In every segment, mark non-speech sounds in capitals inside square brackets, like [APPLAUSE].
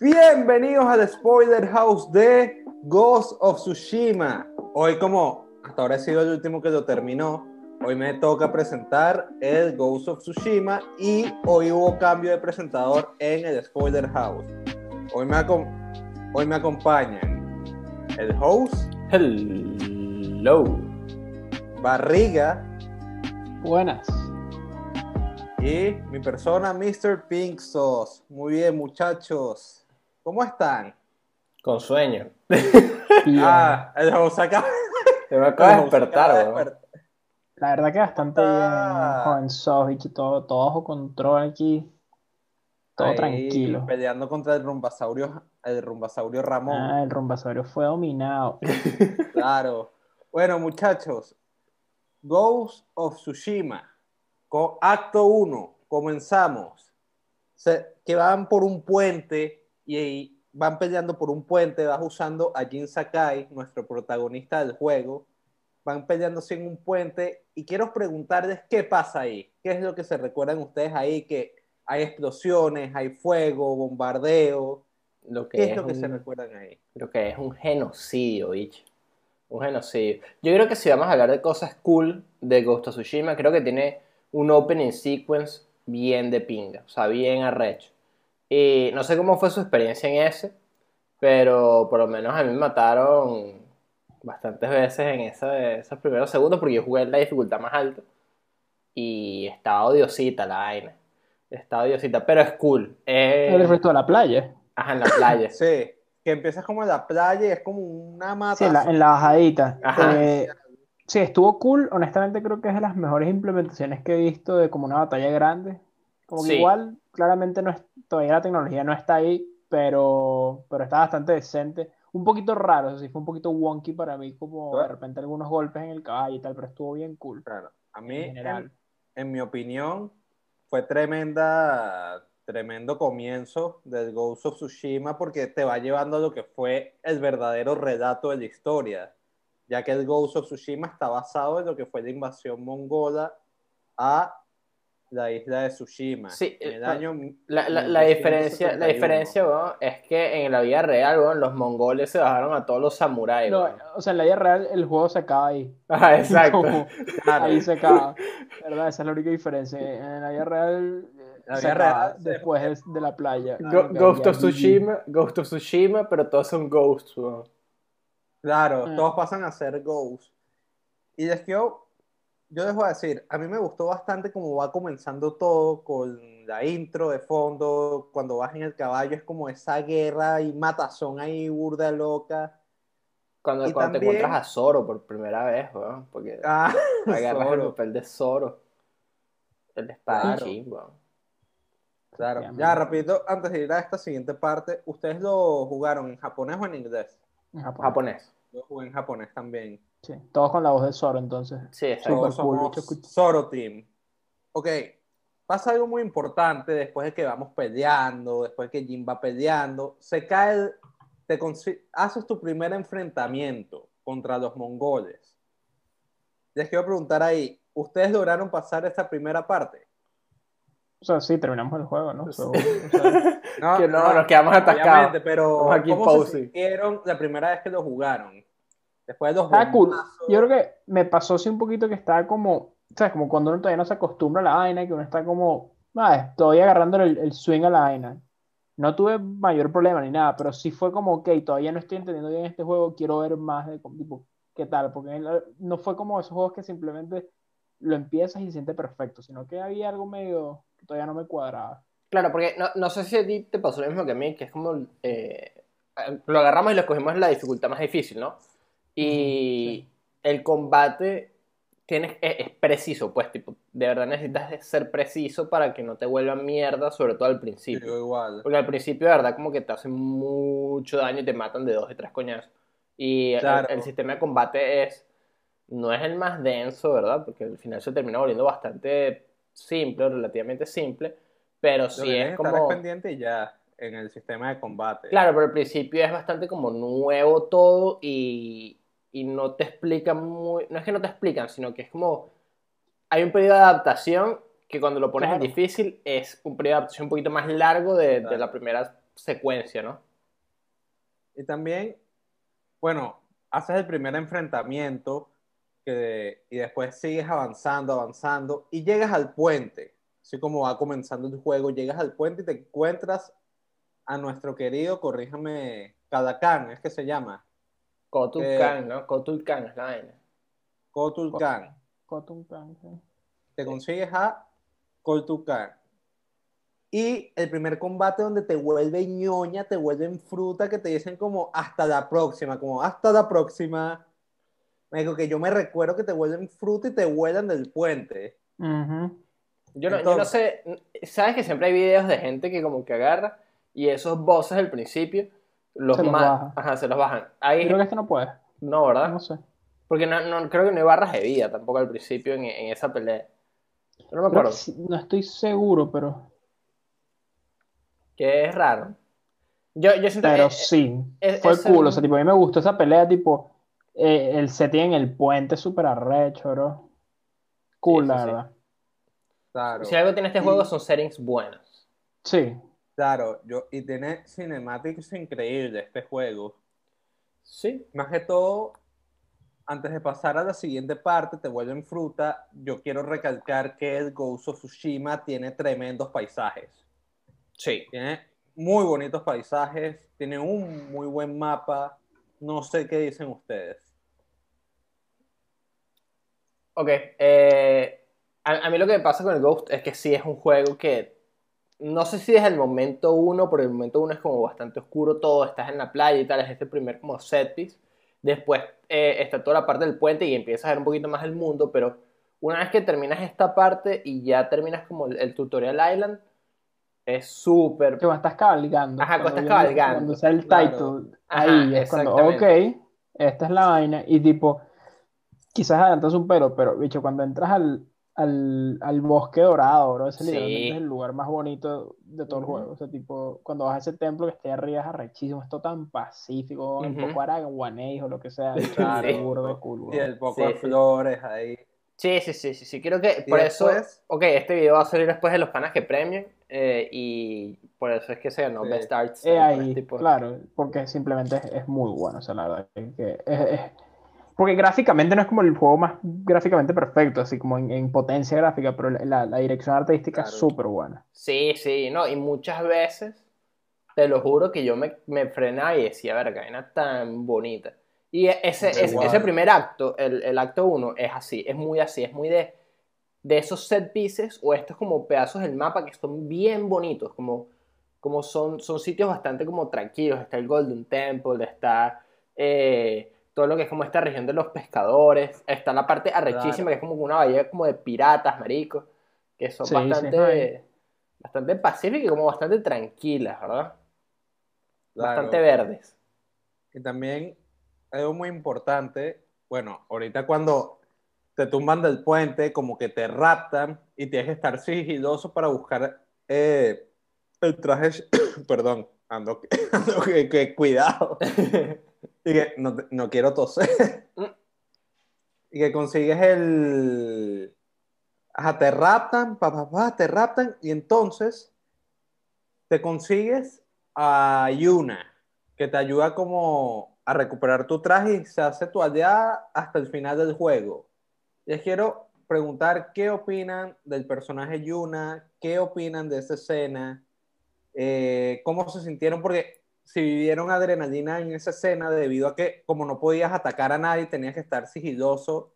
Bienvenidos al Spoiler House de Ghost of Tsushima. Hoy, como hasta ahora he sido el último que lo terminó, hoy me toca presentar el Ghost of Tsushima y hoy hubo cambio de presentador en el Spoiler House. Hoy me, hoy me acompañan el host. Hello. Barriga. Buenas. Y mi persona, Mr. Pink Sauce. Muy bien, muchachos. ¿Cómo están? Con sueño. ah, el host acaba. Te me acaba de despertar, La verdad que bastante ah. bien, joven y todo, todo bajo control aquí. Todo tranquilo. Peleando contra el rumbasaurio, el rumbasaurio Ramón. Ah, el rumbasaurio fue dominado. [LAUGHS] claro. Bueno, muchachos, Ghost of Tsushima, con acto 1, comenzamos. que van por un puente y van peleando por un puente, vas usando a Jin Sakai, nuestro protagonista del juego, van peleándose en un puente y quiero preguntarles qué pasa ahí, qué es lo que se recuerdan ustedes ahí, que hay explosiones, hay fuego, bombardeo, lo que ¿qué es, lo que se recuerdan ahí? Lo que es un genocidio, bicho. Un genocidio. Yo creo que si vamos a hablar de cosas cool de Ghost of Tsushima, creo que tiene un opening sequence bien de pinga, o sea, bien arrecho. Y no sé cómo fue su experiencia en ese, pero por lo menos a mí me mataron bastantes veces en esos primeros segundos porque yo jugué en la dificultad más alta y estaba odiosita la vaina. Estaba odiosita, pero es cool. ¿El resto de la playa? Ajá, en la playa. [LAUGHS] sí que empiezas como en la playa y es como una mata. Sí, en la, bajadita. Eh, sí, estuvo cool. Honestamente creo que es de las mejores implementaciones que he visto de como una batalla grande. Como que igual, claramente no es, todavía la tecnología no está ahí, pero, pero está bastante decente. Un poquito raro, eso sí, fue un poquito wonky para mí, como de repente algunos golpes en el caballo y tal, pero estuvo bien cool. Claro. A mí, en, en mi opinión, fue tremenda tremendo comienzo del Ghost of Tsushima porque te va llevando a lo que fue el verdadero relato de la historia, ya que el Ghost of Tsushima está basado en lo que fue la invasión mongola a la isla de Tsushima. Sí, en el año la, la, diferencia, la diferencia es que en la vida real los mongoles se bajaron a todos los samuráis. No, o sea, en la vida real el juego se acaba ahí. [LAUGHS] Ah, exacto. ahí se acaba. [LAUGHS] ¿Verdad? Esa es la única diferencia. En la vida real después de la playa. Ghost of Tsushima, Ghost of Tsushima, pero todos son ghosts. Claro, ah. todos pasan a ser ghosts. Y les quiero, yo les voy a decir, a mí me gustó bastante cómo va comenzando todo con la intro de fondo, cuando vas en el caballo es como esa guerra y matazón ahí burda loca. Cuando, te encuentras a Zoro por primera vez, porque ah, [LAUGHS] agarras el papel de Zoro. El de espadachín, Claro. Ya, rapidito, antes de ir a esta siguiente parte, ¿ustedes lo jugaron en japonés o en inglés? En japonés. Yo jugué en japonés también. Sí, todos con la voz de Zoro, entonces. Sí, somos Zoro Team. Ok, pasa algo muy importante después de que vamos peleando, después de que Jin va peleando, se cae, te haces tu primer enfrentamiento contra los mongoles. Les quiero preguntar ahí, ¿ustedes lograron pasar esta primera parte? O sea, sí, terminamos el juego, ¿no? [LAUGHS] no, que no, nos quedamos atascados. pero aquí ¿cómo se sintieron la primera vez que lo jugaron? Después de dos Ah, cool. Yo creo que me pasó así un poquito que estaba como, ¿sabes? Como cuando uno todavía no se acostumbra a la vaina, que uno está como, ah, todavía agarrando el, el swing a la vaina. No tuve mayor problema ni nada, pero sí fue como, ok, todavía no estoy entendiendo bien este juego, quiero ver más de, tipo, qué tal, porque no fue como esos juegos que simplemente lo empiezas y se siente perfecto, sino que había algo medio todavía no me cuadraba. Claro, porque no, no, sé si a ti te pasó lo mismo que a mí, que es como eh, lo agarramos y lo escogimos en la dificultad más difícil, ¿no? Y el combate tienes, es, preciso, pues, tipo, de verdad necesitas ser preciso para que no te vuelva mierda, sobre todo al principio. igual. Porque al principio, de verdad, como que te hacen mucho daño y te matan de dos y tres coñazos. Y el, sistema de combate es, no es el más denso, ¿verdad? Porque al final se termina volviendo bastante simple, relativamente simple, pero sí es como... Pendiente ya en el sistema de combate. Claro, pero al principio es bastante como nuevo todo y, y no te explican muy... No es que no te explican, sino que es como... Hay un periodo de adaptación que cuando lo pones en difícil es un periodo de adaptación un poquito más largo de, de las primeras secuencia, ¿no? Y también, bueno, haces el primer enfrentamiento que, y después sigues avanzando, avanzando y llegas al puente. Así como va comenzando el juego, llegas al puente y te encuentras a nuestro querido, corríjame, Kadakan, es que se llama. Kotul-Kan, Eh, ¿no? Kotul-Kan es la vaina. Kotul-Kan. Kotunkan, sí. Te consigues a Kotul-Kan. Y el primer combate donde te vuelve ñoña, te vuelven fruta, que te dicen como hasta la próxima, como hasta la próxima. Me digo que yo me recuerdo que te vuelven fruta y te vuelan del puente. Yo no, yo no sé, sabes que siempre hay videos de gente que como que agarra y esos bosses al principio los, Se los ma- baja. Ajá, se los bajan. Ahí, Creo que este no puede. no, ¿verdad? No sé. Porque no, no- creo que no hay barras de vida tampoco al principio en, en esa pelea. Yo no me acuerdo. que no estoy seguro, pero, Que es raro. Yo, yo siento pero que sí. es- Fue ese- cool. O sea, tipo, a mí me gustó esa pelea, tipo, eh, el setting en el puente súper arrecho, bro. Cool, Sí, la sí, verdad. Claro. si algo tiene este Y- juego son settings buenos. Sí. Claro, yo, y tiene cinemáticas increíbles este juego. Sí. Más que todo, antes de pasar a la siguiente parte, te vuelven fruta. Yo quiero recalcar que el Ghost of Tsushima tiene tremendos paisajes. Sí. Tiene muy bonitos paisajes, tiene un muy buen mapa. No sé qué dicen ustedes. Ok. eh, a, a mí lo que me pasa con el Ghost es que sí es un juego que. No sé si desde el momento uno, porque el momento uno es como bastante oscuro todo, estás en la playa y tal, es este primer como set piece. Después eh, está toda la parte del puente y empiezas a ver un poquito más el mundo, pero una vez que terminas esta parte y ya terminas como el, el tutorial island, es súper Que estás cabalgando. Ajá, cuando estás cabalgando. Cuando sale el Claro. title, Ajá, ahí es cuando, ok, esta es la vaina. Y tipo, quizás adelantas un pero, pero, bicho, cuando entras al, al, al bosque dorado, bro, ese Sí. literalmente es el lugar más bonito de todo el Ujú. juego. O sea, tipo, cuando vas a ese templo que está arriba es arrechísimo, es todo tan pacífico, un Ujú. poco araguanés o lo que sea. Claro. es burda de cool, Y bro. el poco Sí, de sí. flores ahí. Sí, sí, sí, sí, sí. Creo que Y por eso. después- Ok, este video va a salir después de los panas que premian. eh, y por eso es que se ganó Sí. Best Arts. Es eh, ahí, tipo- claro, porque simplemente es, es muy bueno, o sea, la verdad que, que es, es- porque gráficamente no es como el juego más gráficamente perfecto, así como en, en potencia gráfica, pero la, dirección artística es Claro. súper buena. Sí, sí, no. Y muchas veces, te lo juro que yo me, me frenaba y decía, verga, vaina tan bonita. Y ese, ese, Igual. ese primer acto, el, el acto 1, es así, es muy así, es muy de, de esos set pieces o estos como pedazos del mapa que son bien bonitos, como, como son, son sitios bastante como tranquilos. Está el Golden Temple, está eh, todo lo que es como esta región de los pescadores, está la parte arrechísima Claro. que es como una bahía como de piratas, maricos, que son Sí, sí, bastante, no, bastante pacíficas y como bastante tranquilas, ¿verdad? Claro. Bastante verdes. Y también algo muy importante, bueno, ahorita cuando te tumban del puente, como que te raptan y tienes que estar sigiloso para buscar eh, el traje, [COUGHS] perdón, ando, [COUGHS] ando que, que cuidado, [LAUGHS] y que no, no quiero toser, Mm. [LAUGHS] y que consigues el... Ajá, te raptan, pa, pa, pa, te raptan, y entonces te consigues a Yuna, que te ayuda como a recuperar tu traje y se hace tu aliada hasta el final del juego. Les quiero preguntar qué opinan del personaje Yuna, qué opinan de esa escena, eh, cómo se sintieron, porque si vivieron adrenalina en esa escena debido a que como no podías atacar a nadie, tenías que estar sigiloso.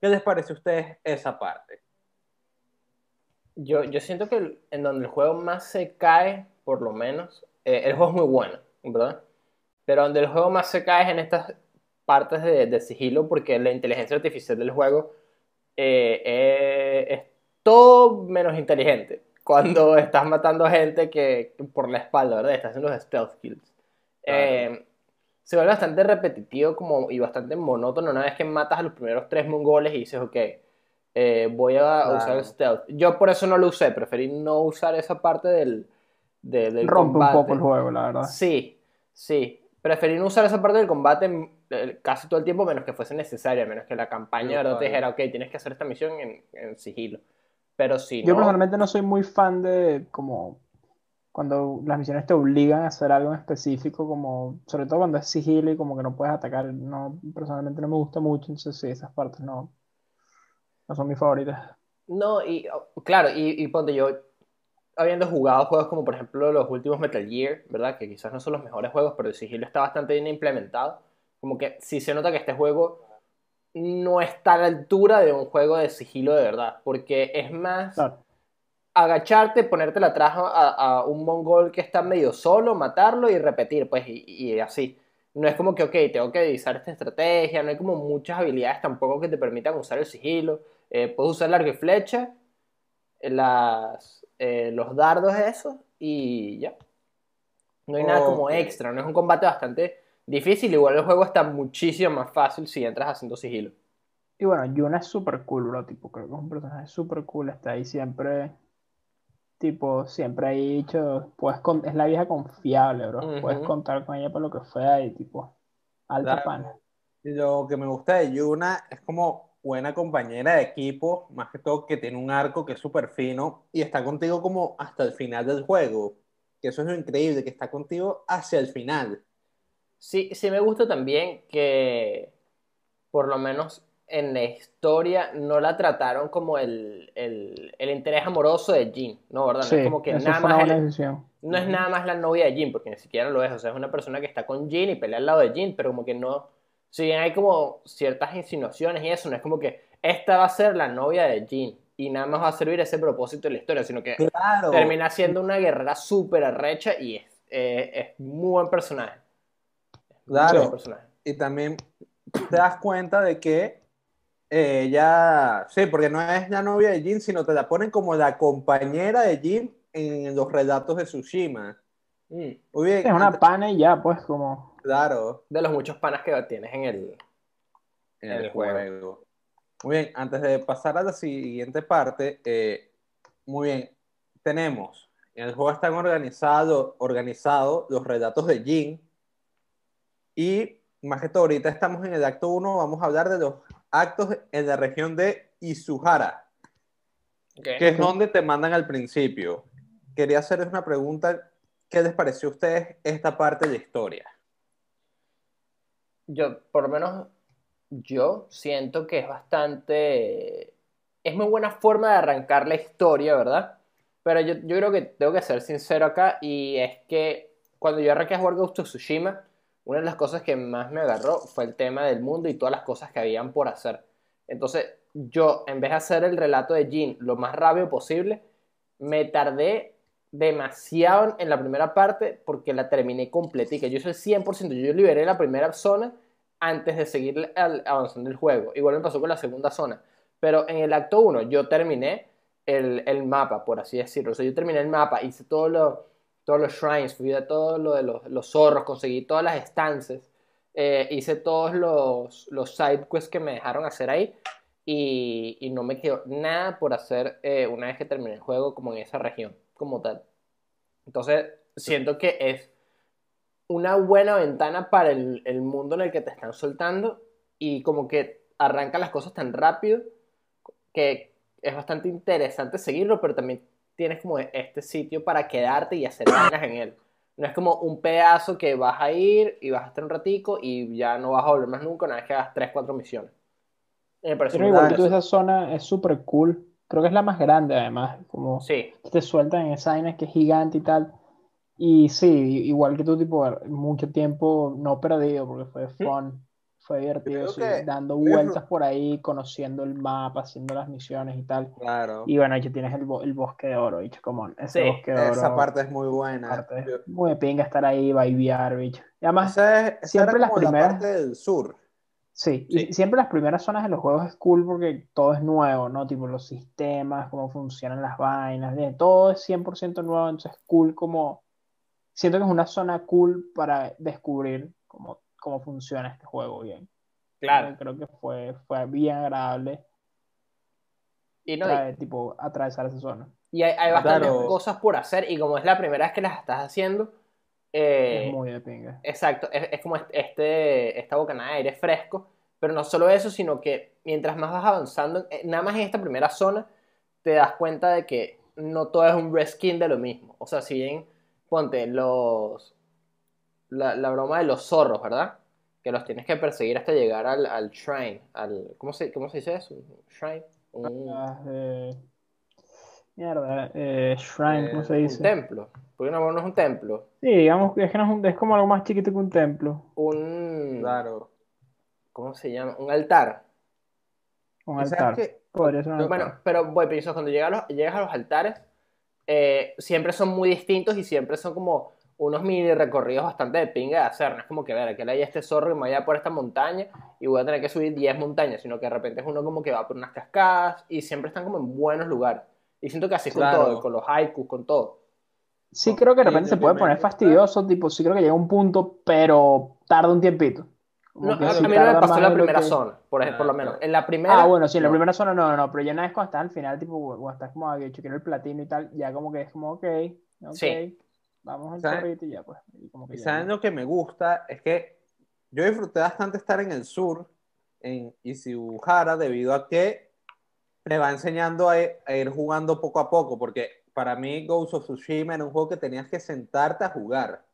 ¿Qué les parece a ustedes esa parte? Yo, yo siento que en donde el juego más se cae, por lo menos, eh, el juego es muy bueno, ¿verdad? Pero donde el juego más se cae es en estas partes de, de sigilo, porque la inteligencia artificial del juego eh, eh, es todo menos inteligente. Cuando estás matando gente que, que por la espalda, ¿verdad? Estás haciendo los stealth kills. Eh, se vuelve bastante repetitivo como, y bastante monótono una vez que matas a los primeros tres mongoles y dices, ok, eh, voy a Claro. usar el stealth. Yo por eso no lo usé, preferí no usar esa parte del, de- del Rompe un poco el juego, la verdad. Sí, sí. Preferí no usar esa parte del combate mm, eh, casi todo el tiempo, menos que fuese necesaria, menos que la campaña Yo, ¿verdad? te dijera, ok, tienes que hacer esta misión en, en sigilo. Pero si Yo no, personalmente no soy muy fan de como cuando las misiones te obligan a hacer algo en específico, como sobre todo cuando es sigilo y como que no puedes atacar, no, personalmente no me gusta mucho, entonces sí, esas partes no, no son mis favoritas. No, y oh, claro, y, y ponte yo, habiendo jugado juegos como por ejemplo los últimos Metal Gear, ¿verdad? Que quizás no son los mejores juegos, pero el sigilo está bastante bien implementado. Como que sí se nota que este juego no está a la altura de un juego de sigilo de verdad, porque es más Claro. agacharte, ponerte atrás a, a un mongol que está medio solo, matarlo y repetir, pues, y, y así. No es como que, ok, tengo que divisar esta estrategia, no hay como muchas habilidades tampoco que te permitan usar el sigilo. Eh, puedes usar largo y flecha, eh, las, eh, los dardos esos, y ya. No hay nada como extra, no es un combate bastante difícil, igual el juego está muchísimo más fácil si entras haciendo sigilo. Y bueno, Yuna es súper cool, bro, tipo, creo que es un personaje súper cool, está ahí siempre, tipo, siempre ahí dicho, puedes con- es la vieja confiable, bro, puedes contar con ella para lo que fuera y tipo, alta Claro. pana. Lo que me gusta de Yuna es como buena compañera de equipo, más que todo que tiene un arco que es súper fino y está contigo como hasta el final del juego. Que eso es lo increíble, que está contigo hacia el final. Sí, sí me gusta también que por lo menos en la historia no la trataron como el, el, el interés amoroso de Jin, ¿no? ¿Verdad? No es como que nada más el- no es nada más la novia de Jin, porque ni siquiera lo es, o sea, es una persona que está con Jin y pelea al lado de Jin, pero como que no, si bien hay como ciertas insinuaciones y eso, no es como que esta va a ser la novia de Jin y nada más va a servir ese propósito de la historia, sino que Claro. termina siendo una guerrera súper arrecha y es, eh, es muy buen personaje. Claro. personaje. Y también te das cuenta de que eh, ella, sí, porque no es la novia de Jin, sino te la ponen como la compañera de Jin en los relatos de Tsushima. Mm. Muy bien, Es una pana y ya, pues, como, claro, De los muchos panas que tienes en el... en En el el juego. juego. Muy bien, antes de pasar a la siguiente parte, eh, muy bien, tenemos, en el juego están organizados organizado los relatos de Jin y más que todo ahorita estamos en el acto 1, vamos a hablar de los actos en la región de Izuhara, que es donde te mandan al principio. Quería hacerles una pregunta, ¿qué les pareció a ustedes esta parte de la historia? Yo, por lo menos, yo siento que es bastante... Es muy buena forma de arrancar la historia, ¿verdad? Pero yo, yo creo que tengo que ser sincero acá y es que cuando yo arranqué a jugar Ghost of Tsushima, una de las cosas que más me agarró fue el tema del mundo y todas las cosas que habían por hacer. Entonces, yo, en vez de hacer el relato de Jin lo más rápido posible, me tardé demasiado en la primera parte porque la terminé completica. Yo hice el 100%, yo liberé la primera zona antes de seguir avanzando el juego. Igual me pasó con la segunda zona. Pero en el acto 1 yo terminé el, el mapa, por así decirlo. O sea, yo terminé el mapa, hice todo lo- todos los shrines, fui a todo lo de los, los zorros, conseguí todas las estancias, eh, hice todos los, los side quests que me dejaron hacer ahí y, y no me quedó nada por hacer eh, una vez que terminé el juego como en esa región, como tal. Entonces, siento que es una buena ventana para el, el mundo en el que te están soltando y como que arranca las cosas tan rápido que es bastante interesante seguirlo, pero también tienes como este sitio para quedarte y hacer vainas en él. No es como un pedazo que vas a ir y vas a estar un ratico y ya no vas a volver más nunca una vez que hagas 3, 4 misiones. Me parece pero igual que tú, esa zona es súper cool, creo que es la más grande además, como Sí, te sueltan en esa vaina que es gigante y tal, y sí, igual que tú, tipo, mucho tiempo no perdido, porque fue fun, fue divertido, sí, que- dando vueltas por ahí, conociendo el mapa, haciendo las misiones y tal. Claro. Y bueno, ya tienes el, bo- el bosque de oro, bicho, como ese Sí, bosque de oro. Esa parte es muy buena. parte, Yo- muy pinga estar ahí, bailar, bicho. Y además, Esa, es, esa siempre era las como la primeras- parte del sur. sí, Sí. y siempre las primeras zonas de los juegos es cool porque todo es nuevo, ¿no? Tipo los sistemas, cómo funcionan las vainas, de- todo es 100% nuevo, entonces es cool como... Siento que es una zona cool para descubrir cómo, cómo funciona este juego bien. claro. Creo que fue, fue bien agradable Y no, y- trae- tipo, atravesar esa zona. Y hay, hay bastantes Claro. cosas por hacer y como es la primera vez que las estás haciendo, eh, es muy de pinga. exacto, es, es como este, esta bocanada de aire fresco, pero no solo eso, sino que mientras más vas avanzando, eh, nada más en esta primera zona, te das cuenta de que no todo es un reskin de lo mismo. O sea, si bien ponte los. La, la broma de los zorros, ¿verdad? Que los tienes que perseguir hasta llegar al, al shrine. Al, ¿cómo, se, ¿Cómo se dice eso? ¿Un shrine? Un, Ah, eh, mierda, eh, shrine, ¿cómo Eh, se un dice? templo. Porque no, no es un templo. Sí, digamos que es que no es, un- es como algo más chiquito que un templo. Un. Claro. ¿Cómo se llama? Un altar. Un ¿Y sabes altar. qué? Podría ser un altar. Bueno, pero voy, pienso, cuando llegas a los, llegas a los altares, eh, siempre son muy distintos y siempre son como unos mini recorridos bastante de pinga de hacer. No es como que, ver, que le hay este zorro y me vaya por esta montaña y voy a tener que subir 10 montañas, sino que de repente es uno como que va por unas cascadas y siempre están como en buenos lugares. Y siento que así es con Claro. todo, con los haikus, con todo. Sí creo que de repente se puede poner fastidioso, tipo, sí creo que llega un punto, pero tarda un tiempito. No, que a, mí no me pasó en la primera que- zona, por ejemplo, por lo Ah, menos. claro. En la primera. Ah, bueno, sí, en la no. primera zona no, no, no, pero ya una vez cuando estás al final, tipo, cuando estás como a que chequear el platino y tal, ya como que es como, ok, ok, Sí. Vamos al ¿Sabes? zorrito y ya, pues. Y como que Y ya, saben lo que me gusta es que yo disfruté bastante estar en el sur, en Ishihara, debido a que me va enseñando a, a ir jugando poco a poco, porque para mí Ghost of Tsushima era un juego que tenías que sentarte a jugar.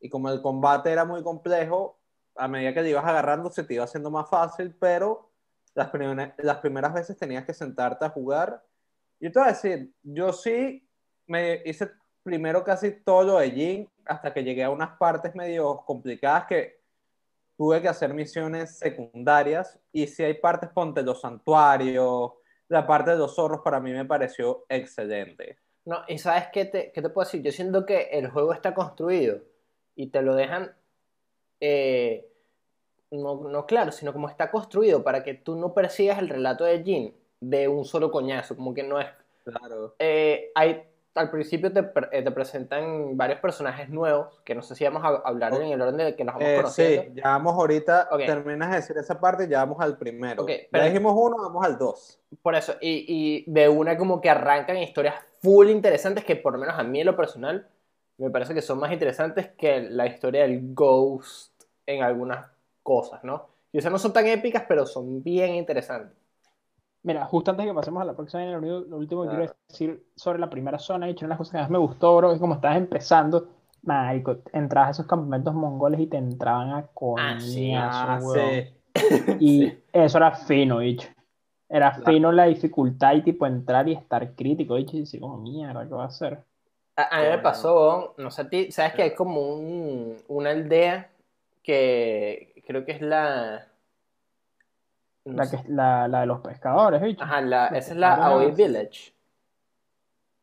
Y como el combate era muy complejo, a medida que te ibas agarrando se te iba haciendo más fácil, pero las, primer- las primeras veces tenías que sentarte a jugar. Y te voy a decir, yo sí me hice primero casi todo lo de Jin hasta que llegué a unas partes medio complicadas que tuve que hacer misiones secundarias y si hay partes, ponte los santuarios, la parte de los zorros para mí me pareció excelente. No, y sabes qué te, qué te puedo decir? Yo siento que el juego está construido y te lo dejan, eh, no, no claro, sino como está construido para que tú no persigas el relato de Jin de un solo coñazo, como que no es... Claro. eh, hay, al principio te, eh, te presentan varios personajes nuevos, que no sé si vamos a hablar en el orden de que los vamos Eh, conociendo. sí, ya vamos ahorita, Ok. terminas de decir esa parte ya vamos al primero. Ok, ya pero- dijimos uno, vamos al dos. Por eso, y, y de una como que arrancan historias full interesantes que por lo menos a mí en lo personal me parece que son más interesantes que la historia del Ghost en algunas cosas, ¿no? Y o sea, no son tan épicas, pero son bien interesantes. Mira, justo antes de que pasemos a la próxima, lo, único- lo último que Claro. quiero decir sobre la primera zona, y una de las cosas que más me gustó, bro, es como estabas empezando, marico, entrabas a esos campamentos mongoles y te entraban a Ah, sí, coñazo, Ah, weón. sí. Y [LAUGHS] eso era fino, bicho. Era Claro. fino la dificultad y tipo entrar y estar crítico, bicho, y decir como mierda, ¿qué va a hacer? A, a mí me pasó, no sé a ti, sabes que hay como un, una aldea que creo que es la... no La, que, la, la de los pescadores, bicho. Ajá, la- esa es la. Aoi Village.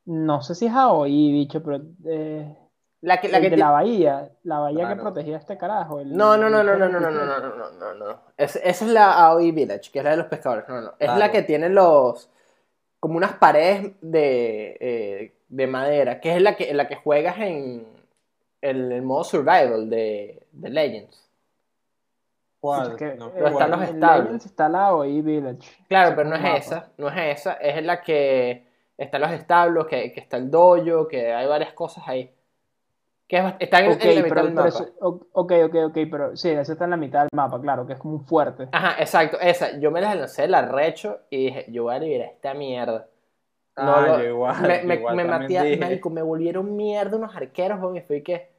No sé si es Aoi, bicho, pero eh, La que, la que de la bahía, la bahía que Claro. protegía a este carajo. el- No, no, no, el no, no, no, no, no, que- no, no, no, no, no, no. Es- esa es la Aoi Village, que es la de los pescadores. No, no. Es la Claro. que tiene los. como unas paredes de, eh, de madera, que es la que, la que juegas en el, el modo survival de, de Legends. ¿Cuál? Es que, No eh, Pero están los está la Village. Claro, pero no Mapa. es esa, no es esa, es la que están los establos, que, que está el dojo, que hay varias cosas ahí. Que es están en, Ok, en la mitad pero, del pero mapa. eso- ok, ok, ok, pero sí, ese está en la mitad del mapa, claro, que es como un fuerte. Ajá, exacto, esa. Yo me las lancé la recho y dije, yo voy a liberar esta mierda. No, Ah, lo- igual, me, me, igual me maté volvieron mierda unos arqueros, y fui que,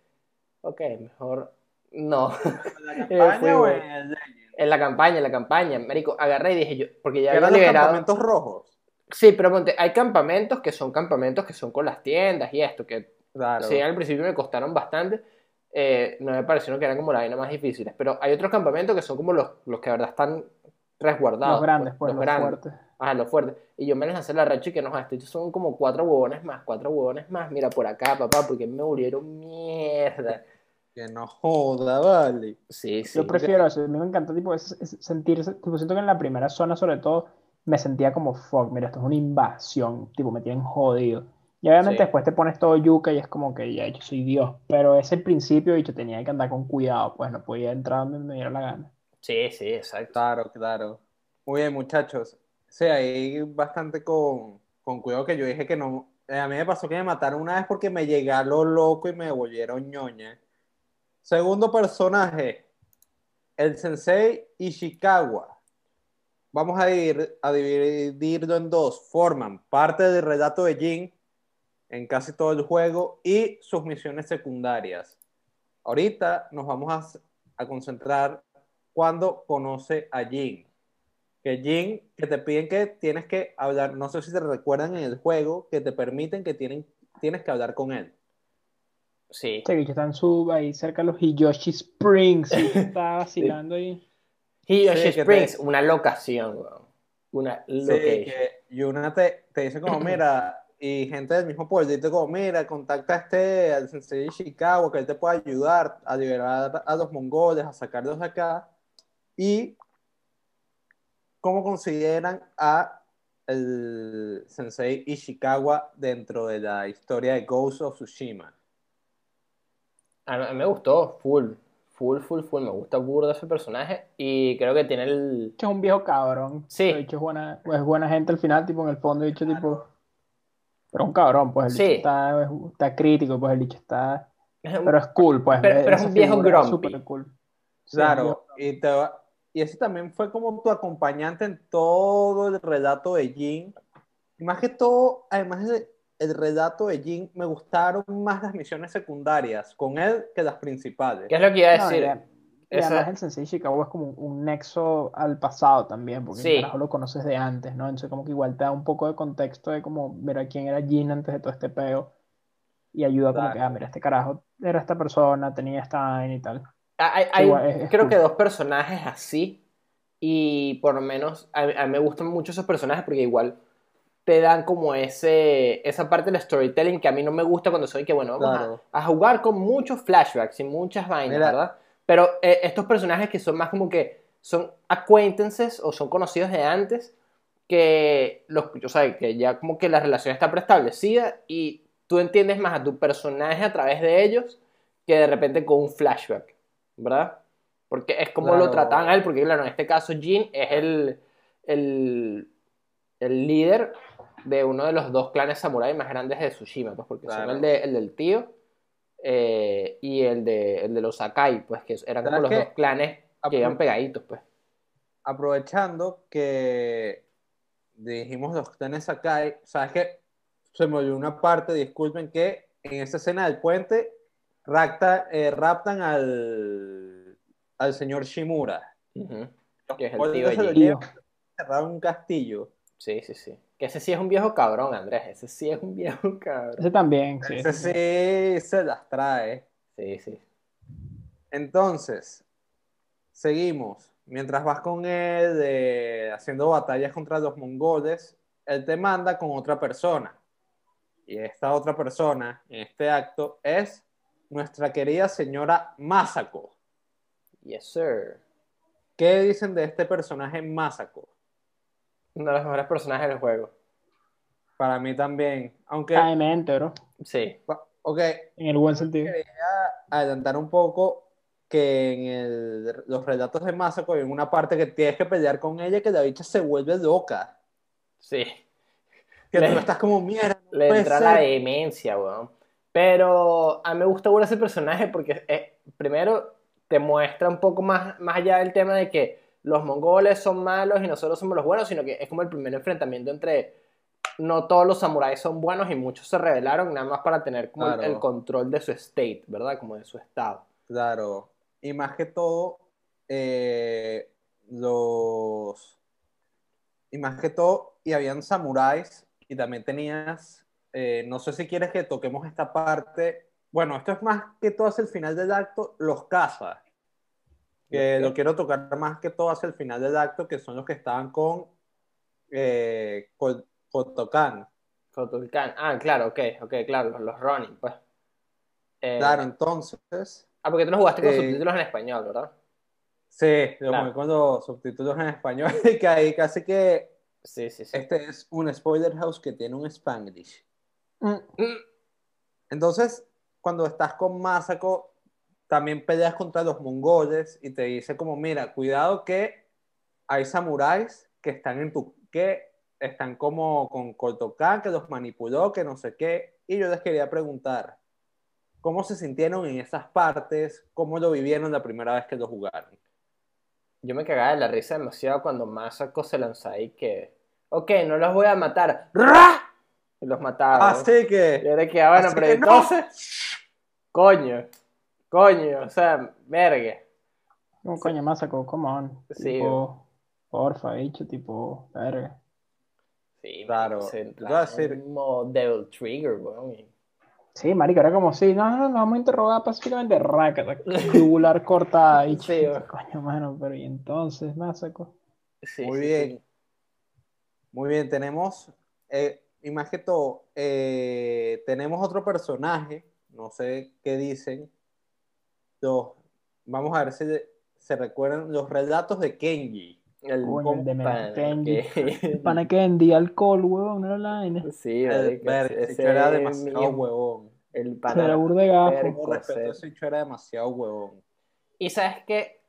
ok, mejor no. ¿En la [LAUGHS] Eh, campaña o en el en la campaña, en la campaña, marico, agarré y dije yo, porque ya ¿Que había los liberado. campamentos rojos? Sí, pero ponte, hay campamentos que son campamentos que son con las tiendas y esto, que Claro. sí, al principio me costaron bastante. eh, no me parecieron que eran como la vaina más difíciles. Pero hay otros campamentos que son como los, los que de verdad están resguardados. los grandes, pues, los, grandes. fuertes. Ajá, los fuertes. Y yo me les lancé la recha y que no, estos son como cuatro huevones más, cuatro huevones más. Mira por acá, papá, porque me volvieron mierda. Que no joda, vale. Sí, sí. Yo prefiero eso, a mí me encanta tipo, ese- ese sentirse, tipo, siento que en la primera zona sobre todo me sentía como, fuck, mira, esto es una invasión, tipo, me tienen jodido. Y obviamente Sí. después te pones todo yuca y es como que ya, yo soy Dios, pero ese principio, yo tenía que andar con cuidado, pues no podía entrar donde me diera la gana. Sí, sí, exacto. Claro, claro. Muy bien, muchachos. Sí, ahí bastante con, con cuidado que yo dije que no. eh, a mí me pasó que me mataron una vez porque me llegué a lo loco y me volvieron ñoña. Segundo personaje, el sensei Ishikawa. Vamos a, a dividirlo en dos. Forman parte del relato de Jin en casi todo el juego y sus misiones secundarias. Ahorita nos vamos a, a concentrar cuando conoce a Jin. Que Jin, que te piden que tienes que hablar, no sé si te recuerdan en el juego, que te permiten que tienen, tienes que hablar con él. Sí. Este bicho está en su, ahí cerca de los Hiyoshi Springs y [LAUGHS] está vacilando ahí. Hiyoshi Sí, que te- Springs, una locación, weón. Una Sí, location. que Yuna te, te dice como, [CLEARS THROAT] mira, y gente del mismo pueblito como, mira, contacta a este, al sensei de Chicago, que él te puede ayudar a liberar a los mongoles, a sacarlos de acá. Y cómo consideran a el sensei Ishikawa dentro de la historia de Ghost of Tsushima. A mí me gustó, full. Full, full, full. Me gusta burda ese personaje. Y creo que tiene el. Bicho es un viejo cabrón. Sí. Es buena, es buena gente al final, tipo en el fondo, el bicho tipo. Pero un cabrón, pues el Sí. bicho está, es- está crítico, pues el bicho está. Pero es cool, pues. Pero- pero es un viejo grumpy. súper cool. Sí, es un Claro, viejo- y, te va- y ese también fue como tu acompañante en todo el relato de Jin. Y más que todo, además del el relato de Jin, me gustaron más las misiones secundarias con él que las principales. ¿Qué es lo que iba a No, decir? y a- y Esa- además el Sensei Chicago es como un, nexo al pasado también, porque Sí. el carajo lo conoces de antes, ¿no? Entonces como que igual te da un poco de contexto de como, mira, quién era Jin antes de todo este peo. Y ayuda como que, Claro. ah, mira, este carajo era esta persona, tenía esta y tal. Hay, hay- Igual, es- es creo cool. que dos personajes así. Y por lo menos a, a mí me gustan mucho esos personajes porque igual te dan como ese, esa parte del storytelling que a mí no me gusta cuando soy que, bueno, vamos a- Claro. a, jugar con muchos flashbacks y muchas vainas, Mira. ¿verdad? Pero eh, estos personajes que son más como que son acquaintances o son conocidos de antes, que, los, o sea, que ya como que la relación está preestablecida y tú entiendes más a tu personaje a través de ellos que de repente con un flashback, ¿verdad? Porque es como lo trataban a él, porque claro, en este caso Jin es el, el, el líder de uno de los dos clanes samurái más grandes de Tsushima, pues porque son el, de, el del tío eh, y el de, el de los Sakai, pues que eran como ¿Sabes los dos clanes que iban pegaditos, pues. Aprovechando que dijimos los clanes Sakai, ¿sabes qué? Se me olvidó una parte, disculpen, que en esa escena del puente rapta- eh, raptan al, al señor Shimura. Los Que es el tío se lo llevan un castillo. Sí, sí, sí. Que ese sí es un viejo cabrón, Andrés. Ese sí es un [LAUGHS] viejo cabrón. Ese también, sí. Ese sí se las trae. Sí, sí. Entonces, seguimos. Mientras vas con él eh, haciendo batallas contra los mongoles, él te manda con otra persona. Y esta otra persona en este acto es nuestra querida señora Masako. Yes, sir. ¿Qué dicen de este personaje Masako? Uno de los mejores personajes del juego. Para mí también. Aunque, Caemente, bro. Sí. ok, En el buen sentido. adelantar un poco que en el- los relatos de Masako hay una parte que tienes que pelear con ella que la bicha se vuelve loca. Sí. Que Le- tú estás como mierda. no Le entra ser". la demencia, weón. Pero a mí me gusta mucho ese personaje porque eh, primero te muestra un poco más, más allá del tema de que los mongoles son malos y nosotros somos los buenos, sino que es como el primer enfrentamiento entre no todos los samuráis son buenos y muchos se rebelaron nada más para tener como el- Claro. el control de su state, ¿verdad? Como de su estado. Claro. Y más que todo, eh, los. Y más que todo, y habían samuráis, y también tenías. eh, no sé si quieres que toquemos esta parte. Bueno, esto es más que todo hacia el final del acto, los cazas. Que lo quiero tocar más que todo hacia el final del acto, que son los que estaban con eh, Kotokan. Ah, claro, ok, ok, claro, los, los Ronin, pues. Eh, Claro, entonces. Ah, porque tú lo jugaste con eh, subtítulos en español, ¿verdad? Sí, lo Claro. con los subtítulos en español, [LAUGHS] y que ahí casi que Sí, sí, sí. Este es un spoiler house que tiene un Spanglish. Mm, Entonces, cuando estás con Masako, también peleas contra los mongoles y te dice como, mira, cuidado que hay samuráis que están en tu, que están como con Kotokan, que los manipuló, que no sé qué. Y yo les quería preguntar, ¿cómo se sintieron en esas partes? ¿Cómo lo vivieron la primera vez que lo jugaron? Yo me cagaba de la risa demasiado cuando Masako se lanza ahí que, ok, no los voy a matar. ¡Ra! y los mataba. Así Y que. era que, ah, bueno, pero que no. entonces, coño, coño, o sea, verga. Como coño, Masako, come on. Sí, Tipo, porfa, dicho, tipo, verga. Sí, Claro, voy a decir- como Devil Trigger, weón. y- Sí, marico, era como si, no, no, nos vamos a interrogar pacíficamente, raca, jugular [LAUGHS] cortada, dicho. Sí, va. Coño, mano, pero y entonces, Masako. Sí, Muy sí, bien. sí. Muy bien, tenemos. eh, y más que todo, eh, tenemos otro personaje. No sé qué dicen. Los, vamos a ver si se recuerdan los relatos de Kenji. El Coño, el de pana Kenji. que- El pana alcohol, huevón, era la vaina. Sí, El, ese ese era demasiado huevón. El pana era respeto, ese- bicho era demasiado huevón. Y sabes que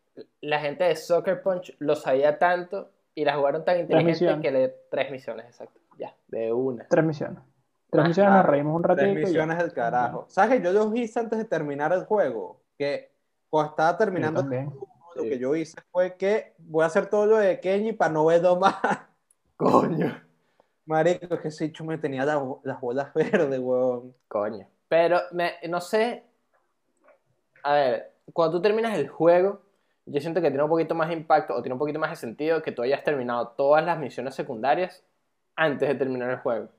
la gente de Soccer Punch lo sabía tanto y la jugaron tan inteligente que le tres misiones, exacto. Ya, de una. Tres misiones. Tres Ah, misiones, nos reímos un ratito. Tres misiones del carajo. ¿Sabes que yo los hice antes de terminar el juego? Que cuando estaba terminando lo Sí. que yo hice fue que voy a hacer todo lo de Kenji para no verlo más. [LAUGHS] Coño. Marico, es que ese me tenía las, las bolas [LAUGHS] verdes, huevón. Coño. Pero me, no sé. A ver, cuando tú terminas el juego, yo siento que tiene un poquito más impacto o tiene un poquito más de sentido que tú hayas terminado todas las misiones secundarias antes de terminar el juego.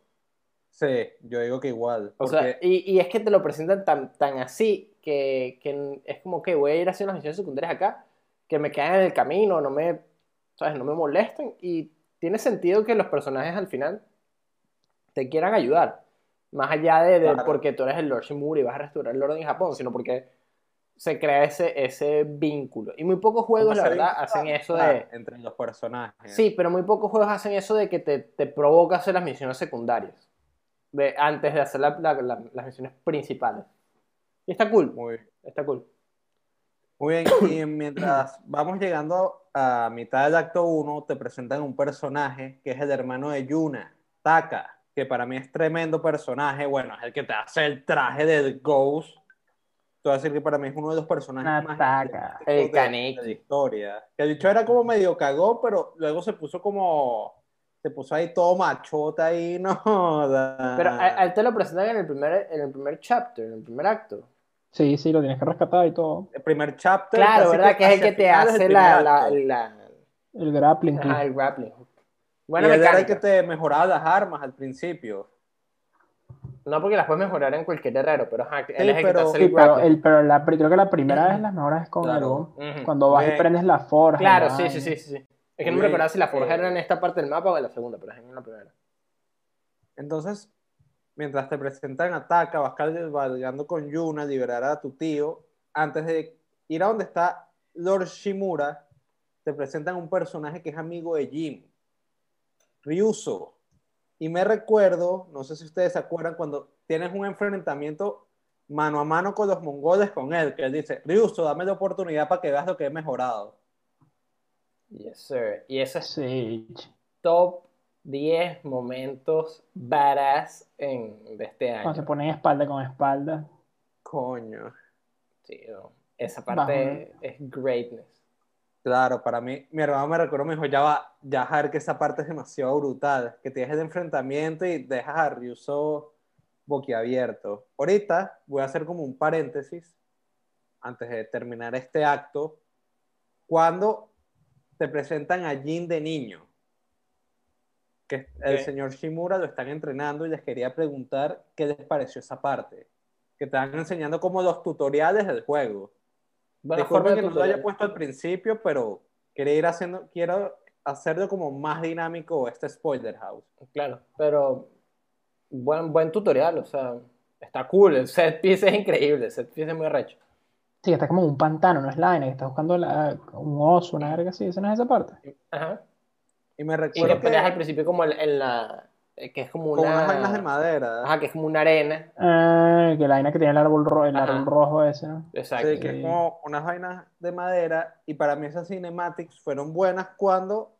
Sí, yo digo que igual. O sea, y, y es que te lo presentan tan, tan así que, que es como que voy a ir haciendo las misiones secundarias acá, que me quedan en el camino, no me, ¿sabes? No me molesten. Y tiene sentido que los personajes al final te quieran ayudar. Más allá de, de Claro. porque tú eres el Lord Shimura y vas a restaurar el orden en Japón, sino porque se crea ese, ese vínculo. Y muy pocos juegos, la ¿cómo se verdad, hacen eso de... Entre los personajes. Sí, pero muy pocos juegos hacen eso de que te, te provoca hacer las misiones secundarias. De, antes de hacer la- la- la- las misiones principales. Y está cool, Muy, está cool. muy bien. Y [COUGHS] mientras vamos llegando a mitad del acto 1, te presentan un personaje que es el hermano de Yuna, Taka, que para mí es tremendo personaje. Bueno, es el que te hace el traje del Ghost. Te voy a decir que para mí es uno de los personajes Una más El de- de la historia. Que el bicho era como medio cagón, pero luego se puso como. Se puso ahí todo machota ahí, [LAUGHS] no. joda. Pero a, a él te lo presentan en el primer, en el primer chapter, en el primer acto. Sí, sí, lo tienes que rescatar y todo. el primer chapter. Claro, ¿verdad? Que es el que te hace la, la, la- El grappling. hook. el grappling. Y él era el que te mejoraba las armas al principio. No porque las puedes mejorar en cualquier herrero, pero ajá, él es el que te pero- hace Sí, el pero, grappling. el, pero la, creo que la primera vez las mejoras es con Claro. el. Cuando vas y Bien. prendes la forja. Claro, la sí, sí, sí, sí. Es que no me recordaba si la forja Eh, era en esta parte del mapa o en la segunda, pero es en la primera. Entonces, mientras te presentan a Taka, vas cabalgando con Yuna, liberar a tu tío. Antes de ir a donde está Lord Shimura, te presentan un personaje que es amigo de Jim, Ryuso. Y me recuerdo, no sé si ustedes se acuerdan, cuando tienes un enfrentamiento mano a mano con los mongoles con él, que él dice, Ryuso, dame la oportunidad para que veas lo que he mejorado. Yes, sir. Y eso es Sí. top 10 momentos badass en, de este año. Cuando se ponen espalda con espalda. Coño. Sí, no. Esa parte Bajo. es greatness. Claro, para mí, mi hermano me recuerdo, me dijo, ya va, ya ver que esa parte es demasiado brutal, que tienes el enfrentamiento y dejas a Ryuso boquiabierto. Ahorita voy a hacer como un paréntesis, antes de terminar este acto, cuando te presentan a Jin de niño, que el señor Shimura lo están entrenando y les quería preguntar qué les pareció esa parte, que te van enseñando como los tutoriales del juego. Buena Disculpen que no lo haya puesto al principio, pero quería ir haciendo, quiero hacerlo como más dinámico este spoiler house. Claro, pero buen, buen tutorial, o sea, está cool. El set piece es increíble, el set piece es muy arrecho. Sí, está como un pantano, no es la vaina, que está buscando la- un oso, una verga así, esa no es esa parte. Ajá. Y me Y recuerdo que al principio como en, en la... eh, que es como con una... unas vainas de madera. Ajá, que es como una arena. Ah, que la vaina que tiene el árbol, ro- el árbol rojo ese, ¿no? Exacto. Sí, que es como unas vainas de madera. Y para mí esas cinematics fueron buenas cuando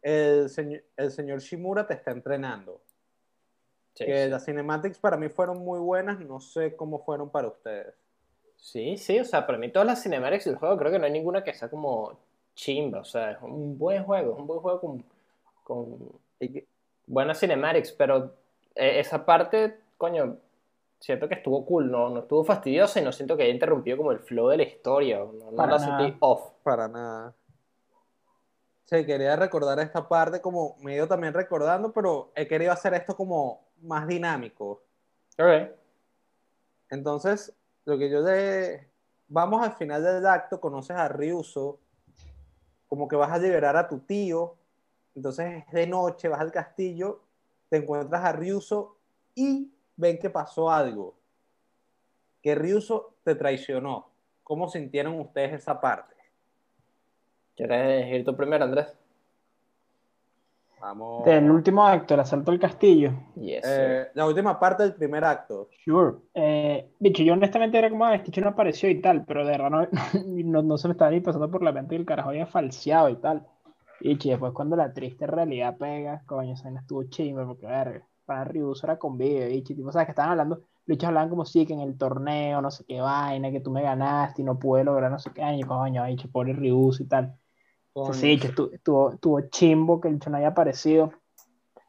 el, señor, el señor Shimura te está entrenando. Sí, que sí. las cinematics para mí fueron muy buenas, no sé cómo fueron para ustedes. Sí, sí, o sea, para mí todas las cinematics del juego creo que no hay ninguna que sea como chimba, o sea, es un buen juego, es un buen juego con, con buenas cinematics, pero eh, esa parte, coño, siento que estuvo cool, no, no estuvo fastidiosa y no siento que haya interrumpido como el flow de la historia, no, no Para la nada. sentí off. Para nada. Sí, quería recordar esta parte como me he ido también recordando, pero he querido hacer esto como más dinámico. Ok. Entonces, lo que yo le... Vamos al final del acto, conoces a Ryuso, como que vas a liberar a tu tío, entonces es de noche, vas al castillo, te encuentras a Ryuso y ven que pasó algo, que Ryuso te traicionó. ¿Cómo sintieron ustedes esa parte? ¿Quieres ir tú primero, Andrés? Vamos. Del último acto, el asalto al castillo. Yes. Eh, la última parte del primer acto. Sure. Eh, bicho, yo honestamente era como, ah, este chico no apareció y tal, pero de verdad no, [LAUGHS] no, no se me estaba ni pasando por la mente que el carajo había falseado y tal. Y después cuando la triste realidad pega, coño, esa estuvo chimba, porque verga, para Ryuso era con video, y tipo, sabes que estaban hablando, los bichos hablaban como sí, que en el torneo, no sé qué vaina, que tú me ganaste y no pude lograr no sé qué año, coño, che, pobre Ryuso y tal. Con- Sí, que estuvo, estuvo, estuvo chimbo que el no haya aparecido.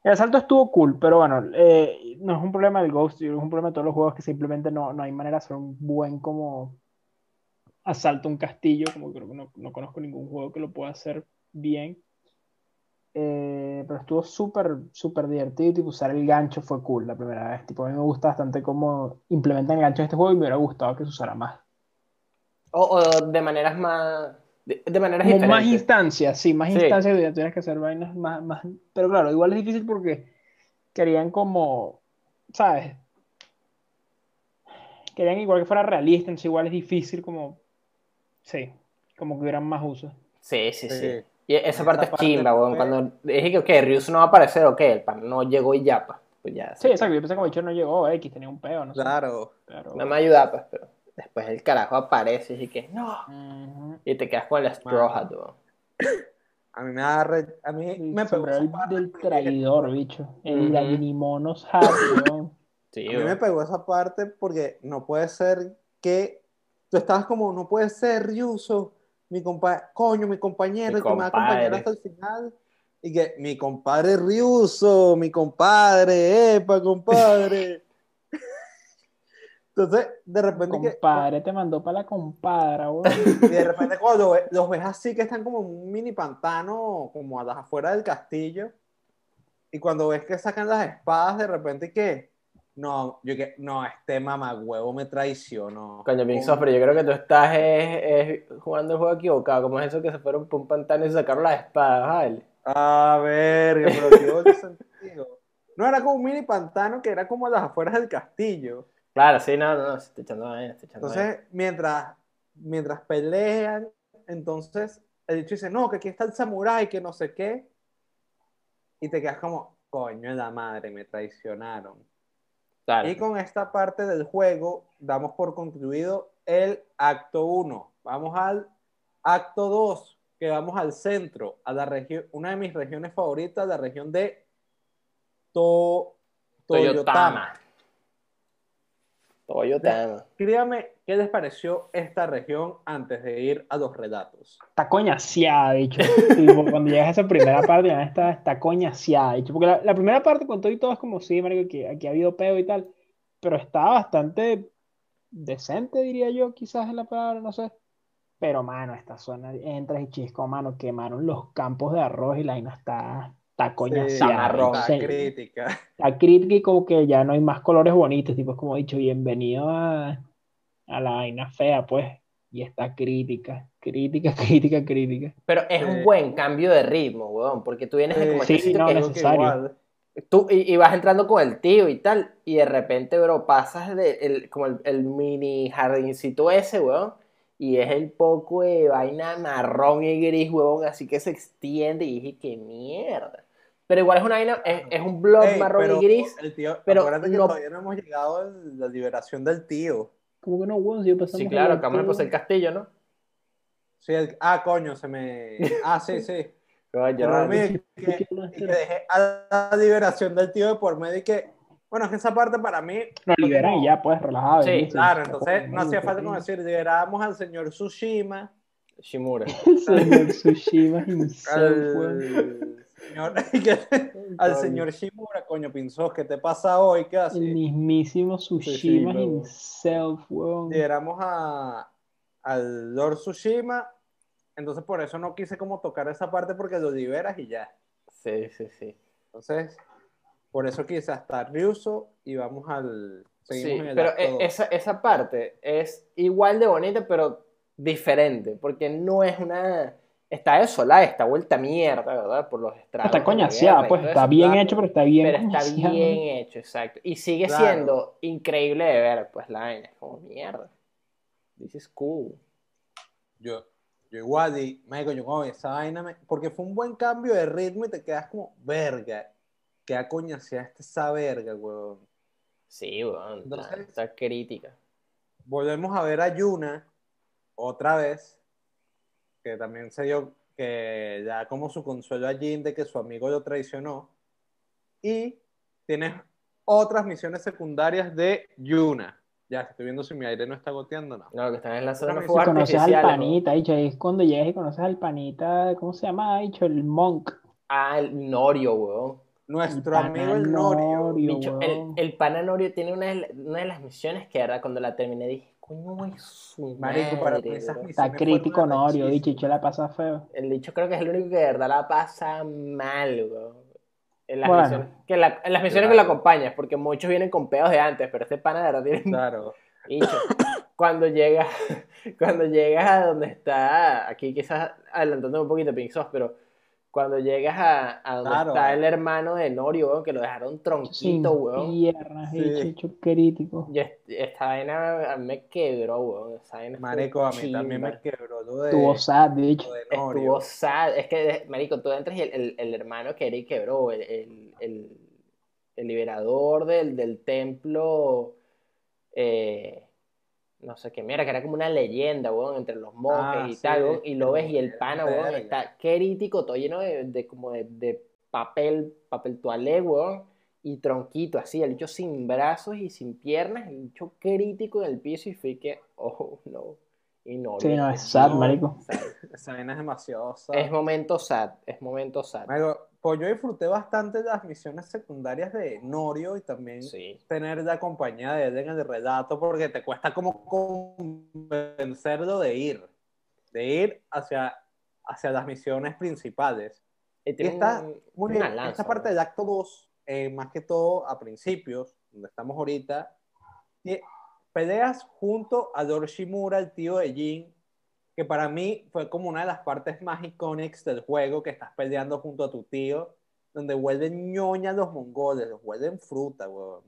El asalto estuvo cool, pero bueno, eh, no es un problema del Ghost, es un problema de todos los juegos que simplemente no, no hay manera de hacer un buen como asalto a un castillo, como creo que no, no conozco ningún juego que lo pueda hacer bien. Eh, pero estuvo súper, súper divertido y tipo, usar el gancho fue cool la primera vez. Tipo, a mí me gusta bastante cómo implementan el gancho en este juego y me hubiera gustado que se usara más. O, o de maneras más. De, de maneras Como más diferentes. instancias, sí, más Sí. instancias donde tienes que hacer vainas más, más. Pero claro, igual es difícil porque querían como, ¿sabes? Querían igual que fuera realista, entonces igual es difícil como, sí, como que hubieran más usos. Sí, sí, sí. Sí. Y esa Esa parte es chimba, weón. Cuando dije que, ok, Ryusu no va a aparecer, ok, el pan no llegó y ya, pues. Pues ya. Sí, exacto, yo pensé como dicho no llegó, X, tenía un peo, no sé. Claro. Pero, No me ayuda, pues, pero después el carajo aparece y que no. Y te quedas con el Straw Hat, weón. A mí me da re- a mí El me pegó del, porque- traidor, bicho. El la mini monos weón. Sí, A mí me pegó esa parte porque no puede ser que tú estabas como, no puede ser Ryuso, mi compa coño, mi compañero, Mi el que me va a acompañar hasta el final. Y que mi compadre Ryuso, mi compadre, epa, compadre. [LAUGHS] Entonces, de repente que, Compadre, te mandó para la compadra, weón. y de repente cuando los ves así que están como en un mini pantano, como a las afueras del castillo, y cuando ves que sacan las espadas, de repente que, no, yo que, no, este mamagüevo me traicionó. Coño, Big pero yo creo que tú estás es, es jugando el juego equivocado. Como es eso que se fueron por un pantano y se sacaron las espadas, ¿vale? A ver, pero qué otro sentido. No era como un mini pantano que era como a las afueras del castillo. Claro, sí, no, no, no, estoy echando vaina, estoy echando. Entonces, mientras, mientras pelean, entonces el dicho dice, no, que aquí está el samurái, que no sé qué. Y te quedas como, coño de la madre, me traicionaron. Claro. Y con esta parte del juego damos por concluido el acto 1. Vamos al acto 2, que vamos al centro, a la región, una de mis regiones favoritas, la región de to Toyotama. Toyotama. Toyotama. Dígame, ¿qué les pareció esta región antes de ir a los relatos? Está coñaseada, bicho. [LAUGHS] Tipo, cuando llegas a esa primera parte, ya está, está coñaseada, bicho. Porque la, la primera parte con todo y todo es como, sí, marico, que aquí ha habido peo y tal. Pero está bastante decente, diría yo, quizás es la palabra, no sé. Pero, mano, esta zona, entras y chisco, mano, quemaron los campos de arroz y la vaina está, está. Está Sí. crítica. La crítica y como que ya no hay más colores bonitos, tipo, es como he dicho, bienvenido a, a la vaina fea, pues. Y está crítica, crítica, [LAUGHS] crítica, crítica. Pero es Sí. un buen cambio de ritmo, weón, porque tú vienes de como Sí, este sitio no, que necesario. igual. tú y, y vas entrando con el tío y tal, y de repente, bro, pasas de el, como el, el mini jardincito ese, weón, y es el poco de vaina marrón y gris, weón, así que se extiende y dije, qué mierda. Pero igual es una vaina, es, es un blog Ey, marrón pero y gris. El tío, pero acuérdate que no- todavía no hemos llegado a la liberación del tío. Como que no, weón, si Sí, claro, acá me pasé el castillo, ¿no? Sí, el- ah, coño, se me. Ah, sí, sí. [LAUGHS] Coño, Pero no. que, y que dejé a la liberación del tío de por medio y que. Bueno, es que esa parte para mí. Nos fue liberan y ya, pues, relajado. Sí. Claro, entonces no hacía falta como decir, liberamos al señor Tsushima. Shimura. [LAUGHS] Señor Tsushima himself, al- Señor- [LAUGHS] al señor Shimura, coño, Pinzos, ¿qué te pasa hoy? ¿Qué El haces? mismísimo Tsushima Tsushima, weón. himself, weón. Llegamos a, al Lord Tsushima, entonces por eso no quise como tocar esa parte porque lo liberas y ya. Sí, sí, sí. Entonces, por eso quise hasta Ryuso y vamos al... Seguimos Sí, en el pero acto e- esa, esa parte es igual de bonita, pero diferente, porque no es una... Está desolada, está vuelta a mierda, ¿verdad? Por los estragos. Está la coñaseada, pues está eso, bien claro. hecho, pero está bien Pero está coñaseada. bien hecho, exacto. Y sigue Claro. siendo increíble de ver, pues la vaina es como mierda. This is cool. Yo, yo igual, y, marico, yo como esa vaina, me- porque fue un buen cambio de ritmo y te quedas como, verga, que acoñaseaste esa verga, weón. Sí, weón, está, Entonces- está crítica. Volvemos a ver a Yuna otra vez, que también se dio que ya como su consuelo a Jin de que su amigo lo traicionó. Y tienes otras misiones secundarias de Yuna. Ya estoy viendo si mi aire no está goteando, no. No, que están en la zona fuegos Conoces al panita, dicho, ahí es cuando llegas y conoces al panita, ¿cómo se llama? Dicho, el monk. Ah, el Norio, weón. Nuestro pana amigo el Norio. Norio. Bicho, el, el pana Norio tiene una de, una de las misiones que, ¿verdad? Cuando la terminé dije, coño, es su Marico, para madre, mí esas bro". misiones Está crítico Norio, arrechísimas. dicho, yo la pasa feo. El dicho creo que es el único que de verdad la pasa mal. En las Bueno. misiones, que la- en las misiones que lo acompañas, porque muchos vienen con pedos de antes, pero este pana de verdad tiene Claro. Cuando llegas, [LAUGHS] cuando llegas a donde está, aquí quizás adelantando un poquito Pink Sauce, pero cuando llegas a, a donde Claro. está el hermano de Norio, weón, que lo dejaron Sin tronquito, weón. piernas, Sí. hecho crítico. Esta vaina me quebró, weón. Vaina fue Marico, a mí también me quebró lo de, Tuvo sad, de Estuvo Norio. sad. Es que, de- marico, tú entras y el, el- el hermano que era y quebró, el, el, el- el liberador del, del templo, eh, no sé qué, mira, que era como una leyenda, weón, entre los monjes Ah, y sí, tal, weón, y lo ves y el pana, weón, está crítico, todo lleno de, de como de, de papel, papel toalé, weón, y tronquito, así, el bicho sin brazos y sin piernas, el bicho crítico en el piso y fui que, oh, no, y no. Sí, no, no, es sad, no, marico. sad. Esa vaina es demasiado sad. Es momento sad, es momento sad. Marico, pues yo disfruté bastante las misiones secundarias de Norio y también Sí. tener la compañía de él en el relato porque te cuesta como convencerlo de ir, de ir hacia, hacia las misiones principales. Y Y está un- muy bien. lanza, Esta parte del acto 2, eh, más que todo a principios, donde estamos ahorita, y peleas junto a Lord Shimura, el tío de Jin, que para mí fue como una de las partes más icónicas del juego, que estás peleando junto a tu tío, donde vuelven ñoña los mongoles, los vuelven fruta, weón.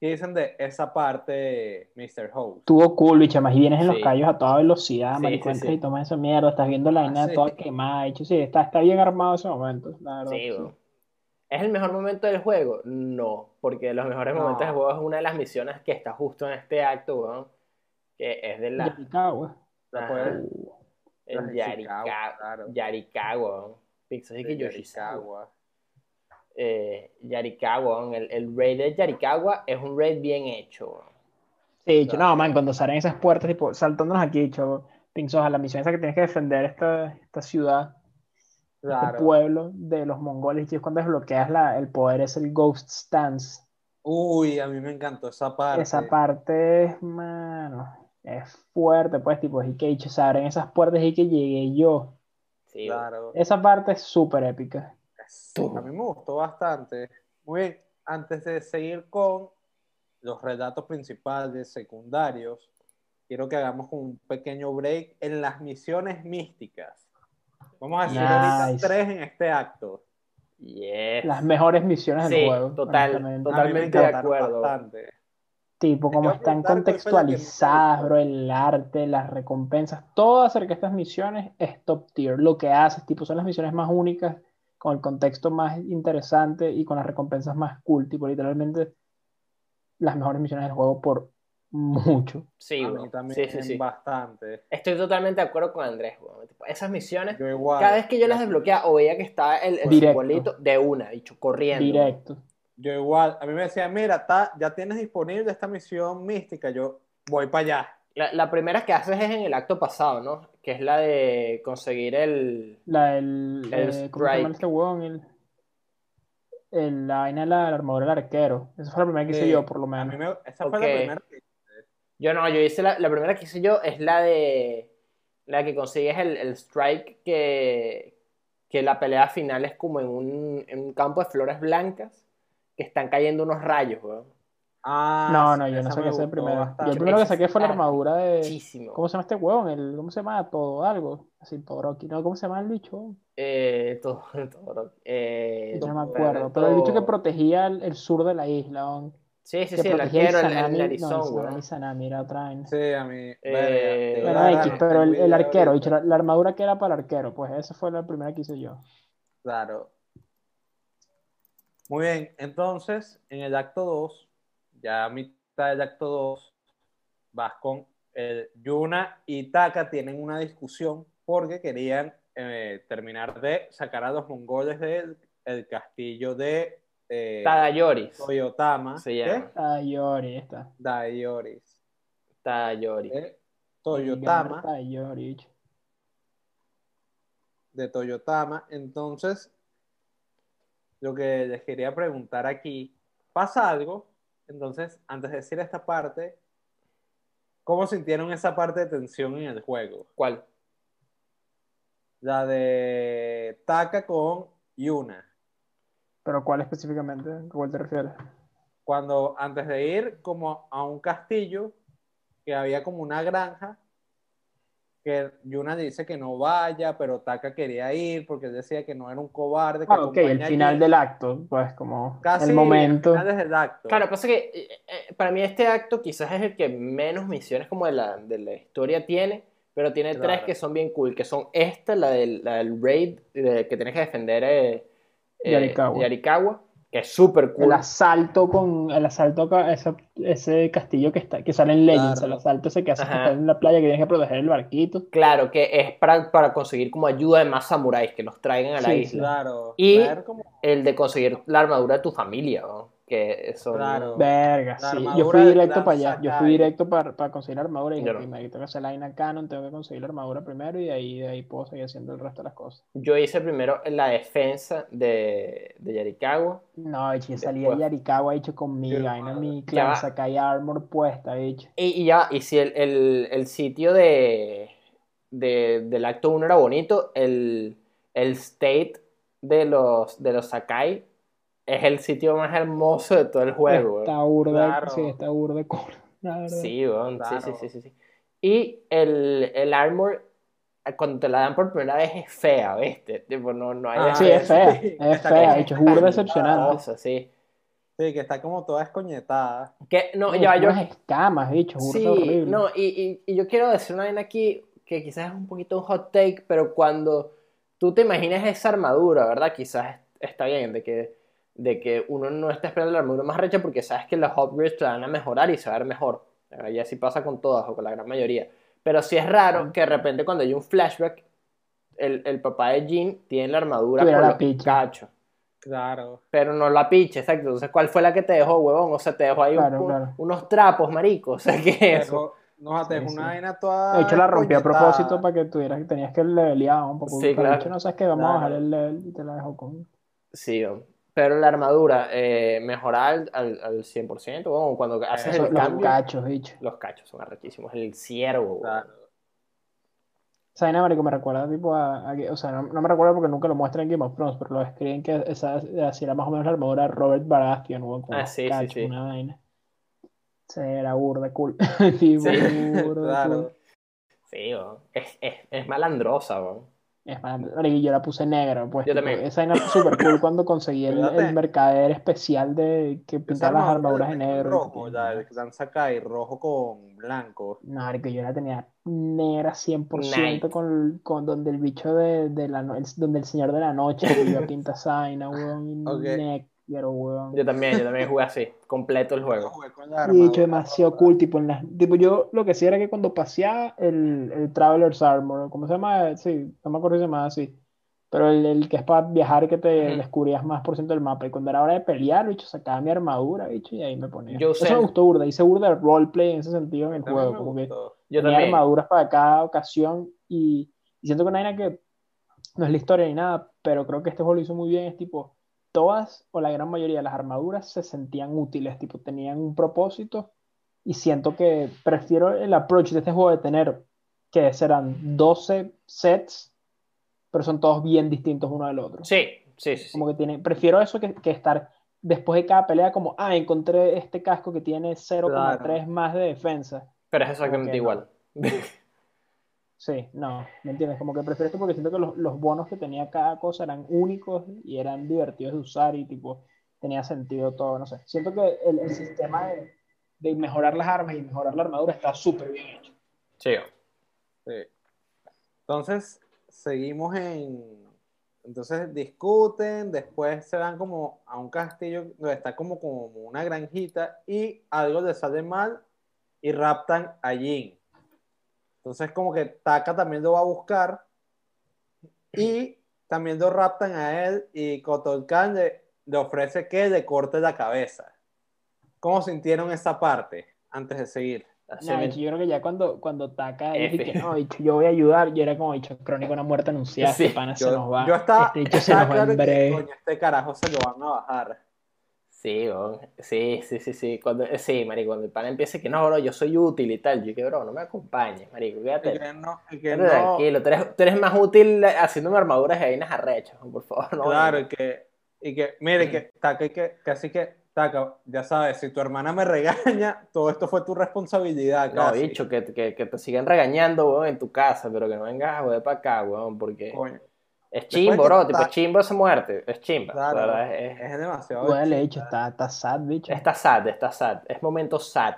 ¿Qué dicen de esa parte, Mr. Host? Tuvo cool, bicho, más y vienes en los callos a toda velocidad, Sí, marico, sí, y tomas esa mierda, estás viendo la Ah, vaina sí. toda quemada, dicho, sí, está, está bien armado ese momento, la verdad. Sí, weón. ¿Es el mejor momento del juego? No, porque los mejores No. momentos del juego es una de las misiones que está justo en este acto, weón, que es de la... La las de Yarikawa, claro. Yarikawa. Pixel que Yoshizawa. Eh, Yarikawa. El, el raid de Yarikawa es un raid bien hecho. Sí, Claro. no, man, cuando salen esas puertas, tipo, saltándonos aquí, dicho, Pinzos, a la misión esa que tienes que defender esta, esta ciudad, este Claro. pueblo de los mongoles, y es cuando desbloqueas la, el poder, es el Ghost Stance. Uy, a mí me encantó esa parte. Esa parte es, mano, es fuerte, pues, tipo, y que se abren esas puertas y que llegué yo. Sí. Claro. Esa parte es súper épica. A mí me gustó bastante. Muy bien, antes de seguir con los relatos principales, secundarios, quiero que hagamos un pequeño break en las misiones místicas. Vamos a hacer ahorita tres en este acto. Yes. Las mejores misiones del Sí, juego. total, Totalmente de acuerdo. bastante. Tipo, como están contextualizadas, bro, el arte, las recompensas, todo acerca de estas misiones es top tier. Lo que haces, tipo, son las misiones más únicas, con el contexto más interesante y con las recompensas más cool. Tipo, literalmente, las mejores misiones del juego por mucho. Sí, a mí también Sí, sí, sí. bastante. Estoy totalmente de acuerdo con Andrés. Tipo, Esas misiones, Yo igual. cada vez que yo las desbloqueaba o veía que estaba el, el simbolito de una, dicho, corriendo. Directo. Yo igual. A mí me decían, mira, ta- ya tienes disponible esta misión mística. Yo voy para allá. La, la primera que haces es en el acto pasado, ¿no? Que es la de conseguir el... La, el, El eh, ¿cómo se llama strike. este huevón? El, el- la vaina de la, la armadura del arquero. Esa fue la primera que hice yo, por lo A mí menos. me- esa fue la primera que Yo no, yo hice la, la primera que hice yo es la de... La que consigues el, el strike que, que la pelea final es como en un, en un campo de flores blancas que están cayendo unos rayos, weón. Ah, No, no, yo no esa sé me qué hacer gustó primero. Yo el primero que saqué fue la armadura de. Muchísimo. ¿Cómo se llama este huevón? El, ¿cómo se llama? Todo algo. Así, Todoroki. No, ¿cómo se llama el bicho? Eh, todo, [LAUGHS] todo, eh, No me acuerdo. Pero el bicho que protegía el, el sur de la isla, weón. Sí, sí, Que sí, el protegía arquero, el, el No, Izanami, era otra vaina. Sí, a mí. Eh, X, pero el, el arquero, la, la armadura que era para el arquero, pues esa fue la primera que hice yo. Claro. Muy bien, entonces en el acto 2, ya a mitad del acto 2, vas con el Yuna y Taka tienen una discusión porque querían eh, terminar de sacar a los mongoles del el castillo de eh, Tadayoris. Toyotama. Se llama. Yori, esta. Daioris. Tadayoris. De Toyotama. De Toyotama. Entonces, lo que les quería preguntar aquí, ¿pasa algo? Entonces, antes de decir esta parte, ¿cómo sintieron esa parte de tensión en el juego? ¿Cuál? La de Taka con Yuna. Pero ¿cuál específicamente? ¿A cuál te refieres? Cuando antes de ir como a un castillo, que había como una granja, que Yuna dice que no vaya, pero Taka quería ir porque él decía que no era un cobarde. Que Ah, ok, el final del acto, pues como Casi el momento. al final del acto. Claro, pasa que eh, eh, para mí este acto quizás es el que menos misiones como de la, de la historia tiene, pero tiene Claro. tres que son bien cool, que son esta, la del, la del raid, de- que tienes que defender eh, eh, Yarikawa. Yarikawa, que es súper cool. El asalto con el asalto ca- ese, ese castillo que está que sale en Legends, Claro. el asalto ese que hace que está en la playa que tienes que proteger el barquito. Claro, que es para, para conseguir como ayuda de más samuráis que los traigan a la Sí, isla. Claro. Y- ver como El de conseguir la armadura de tu familia, ¿no? Que son... Claro. Verga, sí. Yo fui directo para allá. Yo fui directo para, para conseguir la armadura y dije, no. primero tengo que hacer la vaina canon, tengo que conseguir la armadura primero y de ahí, de ahí puedo seguir haciendo el resto de las cosas. Yo hice primero la defensa de, de Yarikawa. No, yo salí de Yarikawa hecho con mi vaina, mi va. Sakai Armor puesta, hecho. Y, y ya, y si el, el- el sitio de, de- del acto 1 era bonito, el, el state de los, de los Sakai es el sitio más hermoso de todo el juego. Está burda, Claro. sí, está burda. [LAUGHS] Sí, weón, sí, sí, Claro. sí, sí, sí. Y el, el armor, cuando te la dan por primera vez, es fea, ¿viste? Tipo, no, no hay Ah, Sí, es fea, sí, es está fea, es burda cosa, sí. Sí, que está como toda escoñetada. Que, no, Tiene ya, yo, unas escamas, bicho, burda Sí, horrible. no, y, y- y yo quiero decir una vaina aquí que quizás es un poquito un hot take, pero cuando tú te imaginas esa armadura, ¿verdad? Quizás está bien de que, de que uno no está esperando la armadura más recha porque sabes que los upgrades te van a mejorar y se va a ver mejor. Y así pasa con todas o con la gran mayoría. Pero sí es raro que de repente cuando hay un flashback, el, el papá de Jean tiene la armadura por la cachos. Claro. Pero no la picha, exacto. Entonces, ¿cuál fue la que te dejó, huevón? O sea, te dejó ahí un- Claro, claro. unos trapos, marico. O sea, ¿qué es eso? Pero, no, te Sí, es sí. una vaina toda. De hecho, la rompí a propósito para que tuvieras que tenías que levelear un poco. Sí, claro. de hecho, no sabes que vamos a bajar el level y te la dejo con. Sí, weón. Pero la armadura eh, mejora al, al, al 100%, weón. cuando haces Eso, el los cambio, cachos, bicho. los cachos son arrechísimos. El ciervo, weón. Claro. Esa vaina, marico, me recuerda tipo a, a- o sea, no, no me recuerda porque nunca lo muestran en Game of Thrones, pero lo escriben que esa así era más o menos la armadura de Robert Baratheon, weón, con Ah, sí, sí, cachos, sí. una vaina. Sí, era burda cool. [LAUGHS] tipo, Sí, burda [LAUGHS] Claro. cool. Sí. Es, es, es malandrosa, weón. Es más, yo la puse negra, pues. Yo tipo, también. Esa vaina fue súper cool cuando conseguí el, el mercader especial de que pintaba las armadura armaduras en de negro. Rojo, que- la del Clan Sakai, rojo con blanco. No, marico, yo la tenía negra 100% Night. con, con donde el bicho de, de la el- donde el señor de la noche que iba a pintar esa vaina, weón, Ok. Negro, weón. Yo también, yo también jugué así, completo el juego. Y armadura demasiado cool, tipo, en las, tipo, yo lo que hacía era que cuando paseaba el, el Traveler's Armor, ¿cómo se llama? Sí, no me acuerdo si se llama así, pero el, el que es para viajar que te Ujú. descubrías más por ciento del mapa, y cuando era hora de pelear, bicho, sacaba mi armadura, bicho, y ahí me ponía. Yo Eso me el- gustó burda, hice burda de roleplay en ese sentido en el También juego, me como que. Yo tenía también. armaduras para cada ocasión y, y siento que una vaina que no es la historia ni nada, pero creo que este juego lo hizo muy bien, es tipo, todas o la gran mayoría de las armaduras se sentían útiles, tipo, tenían un propósito y siento que prefiero el approach de este juego de tener que serán 12 sets, pero son todos bien distintos uno del otro. Sí, sí, sí. Como que tiene, prefiero eso que, que estar después de cada pelea como, ah, encontré este casco que tiene 0,3 Claro. más de defensa. Pero es exactamente Ok, no. [LAUGHS] Sí, no, ¿me entiendes? Como que prefiero esto porque siento que los, bonos que tenía cada cosa eran únicos y eran divertidos de usar y tipo, tenía sentido todo, no sé. Siento que el, sistema de, mejorar las armas y mejorar la armadura está súper bien hecho. Sí. Entonces, seguimos en. Entonces discuten, después se van como a un castillo donde está como, como una granjita y algo le sale mal y raptan a Jin. Entonces como que Taka también lo va a buscar y también lo raptan a él y Kotokan le, le ofrece que le corte la cabeza. ¿Cómo sintieron esa parte antes de seguir? Bicho, yo creo que ya cuando, cuando Taka dije que no, bicho, yo voy a ayudar, yo era como dicho, crónica una muerte anunciada, Sí, este pana se Yo, nos va, yo estaba, este se estaba nos va que, breve. coño, este carajo se lo van a bajar. Sí, weón. sí, sí, sí, sí. Cuando, eh, sí, marico, cuando el pana empiece que no, bro, yo soy útil y tal. Yo que, bro, no me acompañes, marico, quédate. que no, que quédate no- tranquilo, tú eres, tú eres más útil haciéndome armaduras de vainas arrechas, por favor, [LAUGHS] no. claro, y no. que, y que, mire, que, Taka, y que, que así que, Taka, ya sabes, si tu hermana me [LAUGHS] regaña, todo esto fue tu responsabilidad, No, casi. bicho, que, que, que te siguen regañando, weón, en tu casa, pero que no vengas a joder para acá, weón, porque Coño, es chimbo, bro, tipo, ta- es chimbo esa muerte, es chimba, claro, la verdad, es- es demasiado. Duele, chimba. bicho, está, está sad, bicho. está sad, está sad, es momento sad.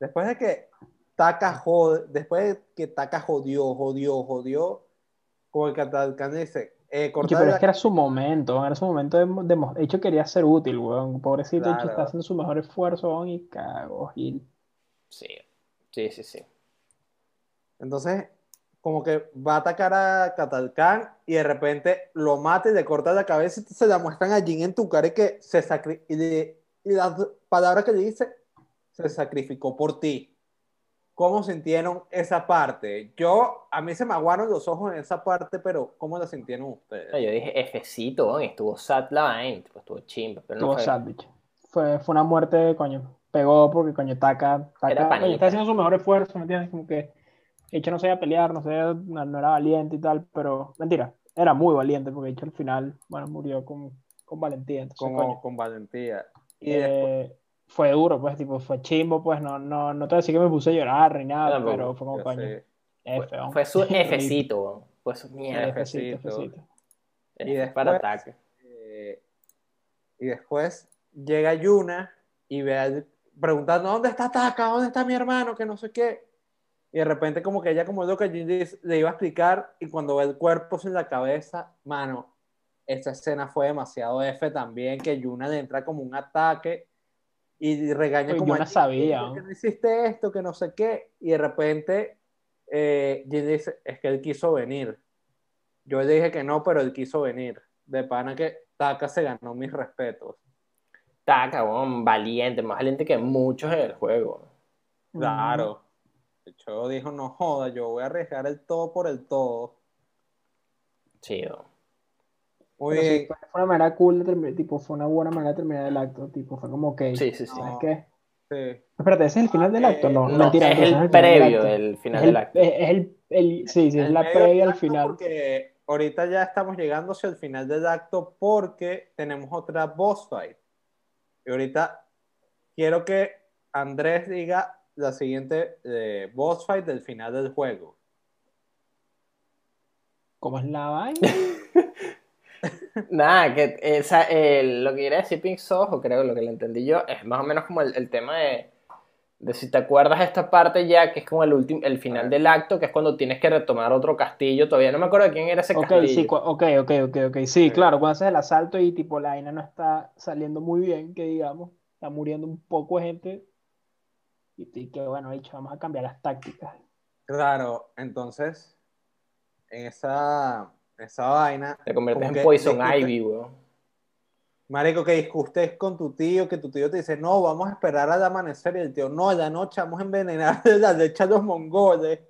Después de que Taka jode, después de que Taka jodió, jodió, jodió, como el Katalkan dice, eh, Bicho, pero la- es que era su momento, era su momento de, de de hecho quería ser útil, weón. Pobrecito, bicho, Claro. está haciendo su mejor esfuerzo, weón, y cago, Gil. Sí, sí, sí, sí. Entonces, como que va a atacar a Katalkan y de repente lo mata y le corta la cabeza y se la muestran a Jin en tu cara y que se sacri y, le- y las palabras que le dice, se sacrificó por ti. ¿Cómo sintieron esa parte? Yo, a mí se me aguaron los ojos en esa parte, pero ¿cómo la sintieron ustedes? Yo dije Fcito, estuvo sad la vaina, estuvo chimba, pero no Tuvo fue- sad, bicho. Fue, fue una muerte, coño. Pegó porque, coño, Taka, panita. coño, está haciendo su mejor esfuerzo, ¿me entiendes? Como que, hecho, no sabía pelear, no sabía, no, no era valiente y tal, pero, mentira, era muy valiente porque, de hecho, al final, bueno, murió con, con valentía. Entonces, Como coño, con valentía. Y después, eh, fue duro, pues, tipo, fue chimbo, pues, no, no, no te voy a decir que me puse a llorar ni nada, pero fue como, coño, sé. F, weón. Fue su [LAUGHS] Fcito, weón, fue su mierda. Fcito, Fcito. Fcito. Y F después- para ataque. Eh, y después llega Yuna y ve al- preguntando ¿dónde está Taka? ¿dónde está mi hermano? que no sé qué y de repente como que ella como lo que Jin le le iba a explicar y cuando ve el cuerpo sin la cabeza mano esa escena fue demasiado F también que Yuna le entra como un ataque y regaña Oye, como Jin, sabía, ¿por qué ¿no? no hiciste esto? que no sé qué y de repente eh, Jin dice es que él quiso venir yo le dije que no, pero él quiso venir. De pana que Taka se ganó mis respetos. Taca, weón, valiente, más valiente que muchos en el juego. Claro. De hecho, dijo, no joda, yo voy a arriesgar el todo por el todo. Chido. Muy sí, fue, una manera cool de terminar, tipo, fue una buena manera de terminar el acto, tipo, fue como, ok, Sí, sí, sí. ¿sabes No. qué? Sí. Espérate, ¿ese es el final del acto? No, Eh, No, mentira, es el previo del Es final el, del acto. es el, el- sí, sí, es El la previa al final. Porque ahorita ya estamos llegando hacia el final del acto porque tenemos otra boss fight. Y ahorita quiero que Andrés diga la siguiente eh, boss fight del final del juego. ¿Cómo es la vaina? [LAUGHS] Nada, que esa, lo que quería decir Pink Soho, creo que lo que le entendí yo, es más o menos como el, el tema de, de si te acuerdas de esta parte ya, que es como el último, el final del acto, que es cuando tienes que retomar otro castillo. Todavía no me acuerdo de quién era ese Ok, castillo. sí, ok, ok, ok, ok, sí, claro, cuando haces el asalto y tipo la vaina no está saliendo muy bien, que digamos, está muriendo un poco de gente, y, y que bueno, dicho, vamos a cambiar las tácticas. Claro, entonces, en esa, esa vaina, Te conviertes en Poison discute- Ivy, weón. Marico, que discutes con tu tío, que tu tío te dice, no, vamos a esperar al amanecer, y el tío, no, la noche vamos a envenenar de la leche a los mongoles.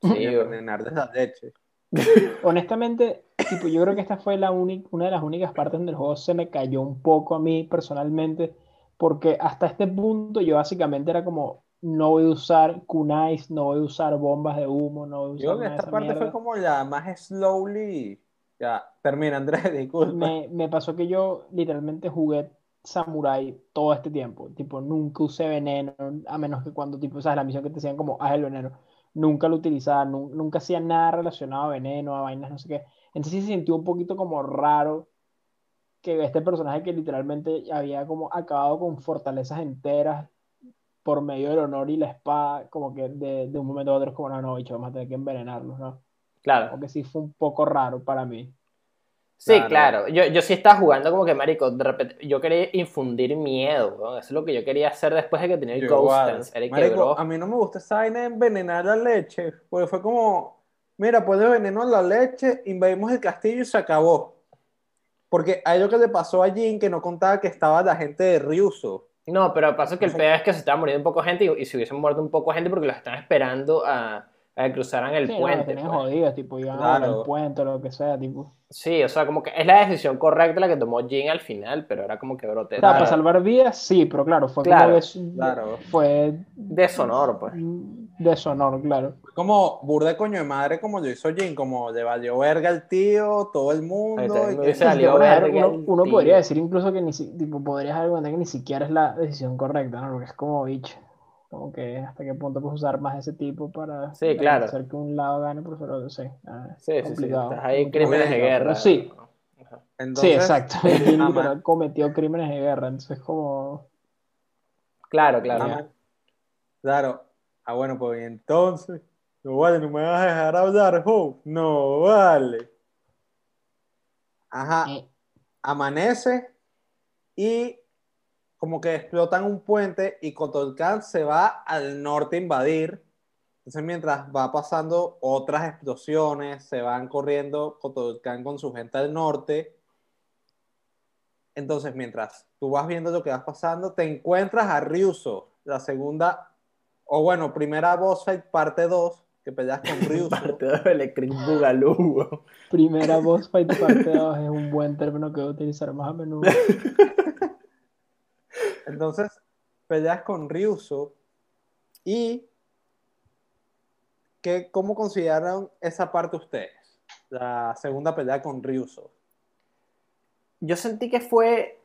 Sí, envenenar de la leche. [LAUGHS] Honestamente, tipo, yo creo que esta fue la única, una de las únicas partes donde el juego se me cayó un poco a mí personalmente, porque hasta este punto yo básicamente era como, no voy a usar kunais, no voy a usar bombas de humo, no voy a usar Yo creo que esta parte fue mierda. como la más slowly. Ya, termina, Andrés, [LAUGHS] disculpa. Me, me pasó que yo literalmente jugué Samurai todo este tiempo. Tipo, nunca usé veneno, a menos que cuando, tipo, sabes, la misión que te decían como, haz el veneno. Nunca lo utilizaba, nu- nunca hacía nada relacionado a veneno, a vainas, no sé qué. Entonces sí se sintió un poquito como raro que este personaje que literalmente había como acabado con fortalezas enteras por medio del honor y la espada, como que de, de un momento a otro es como, no, no, bicho, vamos a tener que envenenarlos, ¿no? Claro. Como que sí fue un poco raro para mí. Sí, Claro. claro. Yo, yo sí estaba jugando como que, marico, de repente, yo quería infundir miedo, weón. Eso es lo que yo quería hacer después de que tenía el Yo Ghost Marico, a mí no me gusta esa vaina de envenenar la leche, porque fue como, mira, pones veneno en la leche, invadimos el castillo y se acabó. Porque hay lo que le pasó a Jin que no contaba que estaba la gente de Ryuso. No, pero pasa es que el peor es que se estaba muriendo un poco gente y, y se hubiesen muerto un poco gente porque los están esperando a, a que cruzaran el Sí, puente. los tenían pues. jodidos, tipo, iban a volar Claro. el puente o lo que sea, tipo. Sí, o sea, como que es la decisión correcta la que tomó Jin al final, pero era como que brote. Claro. para salvar vidas, sí, pero claro, fue Claro, como des- claro. fue Deshonor, pues. Deshonor, claro. Fue como burda de coño de madre como lo hizo Jin, como le valió verga al tío, todo el mundo. y que- ver, verga uno, el podría decir incluso que ni tipo, podrías dar cuenta que ni siquiera es la decisión correcta, ¿no? Porque es como bicho. Como que hasta qué punto puedes usar más ese tipo para Sí, claro. hacer que un lado gane, por no sé. ah, Sí, sí, sí. complicado, Estás ahí en crímenes de guerra. pero sí. Entonces, sí, exacto. [LAUGHS] Literal cometió crímenes de guerra, entonces como... Claro, claro. Claro. Ah, bueno, pues entonces. No vale, no me vas a dejar hablar. No vale. Ajá. eh, amanece y como que explotan un puente y Kotolkan se va al norte a invadir. Entonces mientras va pasando otras explosiones, se van corriendo Kotolkan con su gente al norte. Entonces mientras tú vas viendo lo que vas pasando, te encuentras a Ryuso, la segunda, o bueno, primera boss fight parte 2, que peleas con [LAUGHS] Ryuso. Parte de Electric Boogaloo. Primera voz fight parte 2 es un buen término que voy a utilizar más a menudo. [LAUGHS] Entonces, peleas con Ryuso y ¿qué, ¿cómo consideraron esa parte ustedes? La segunda pelea con Ryuso. Yo sentí que fue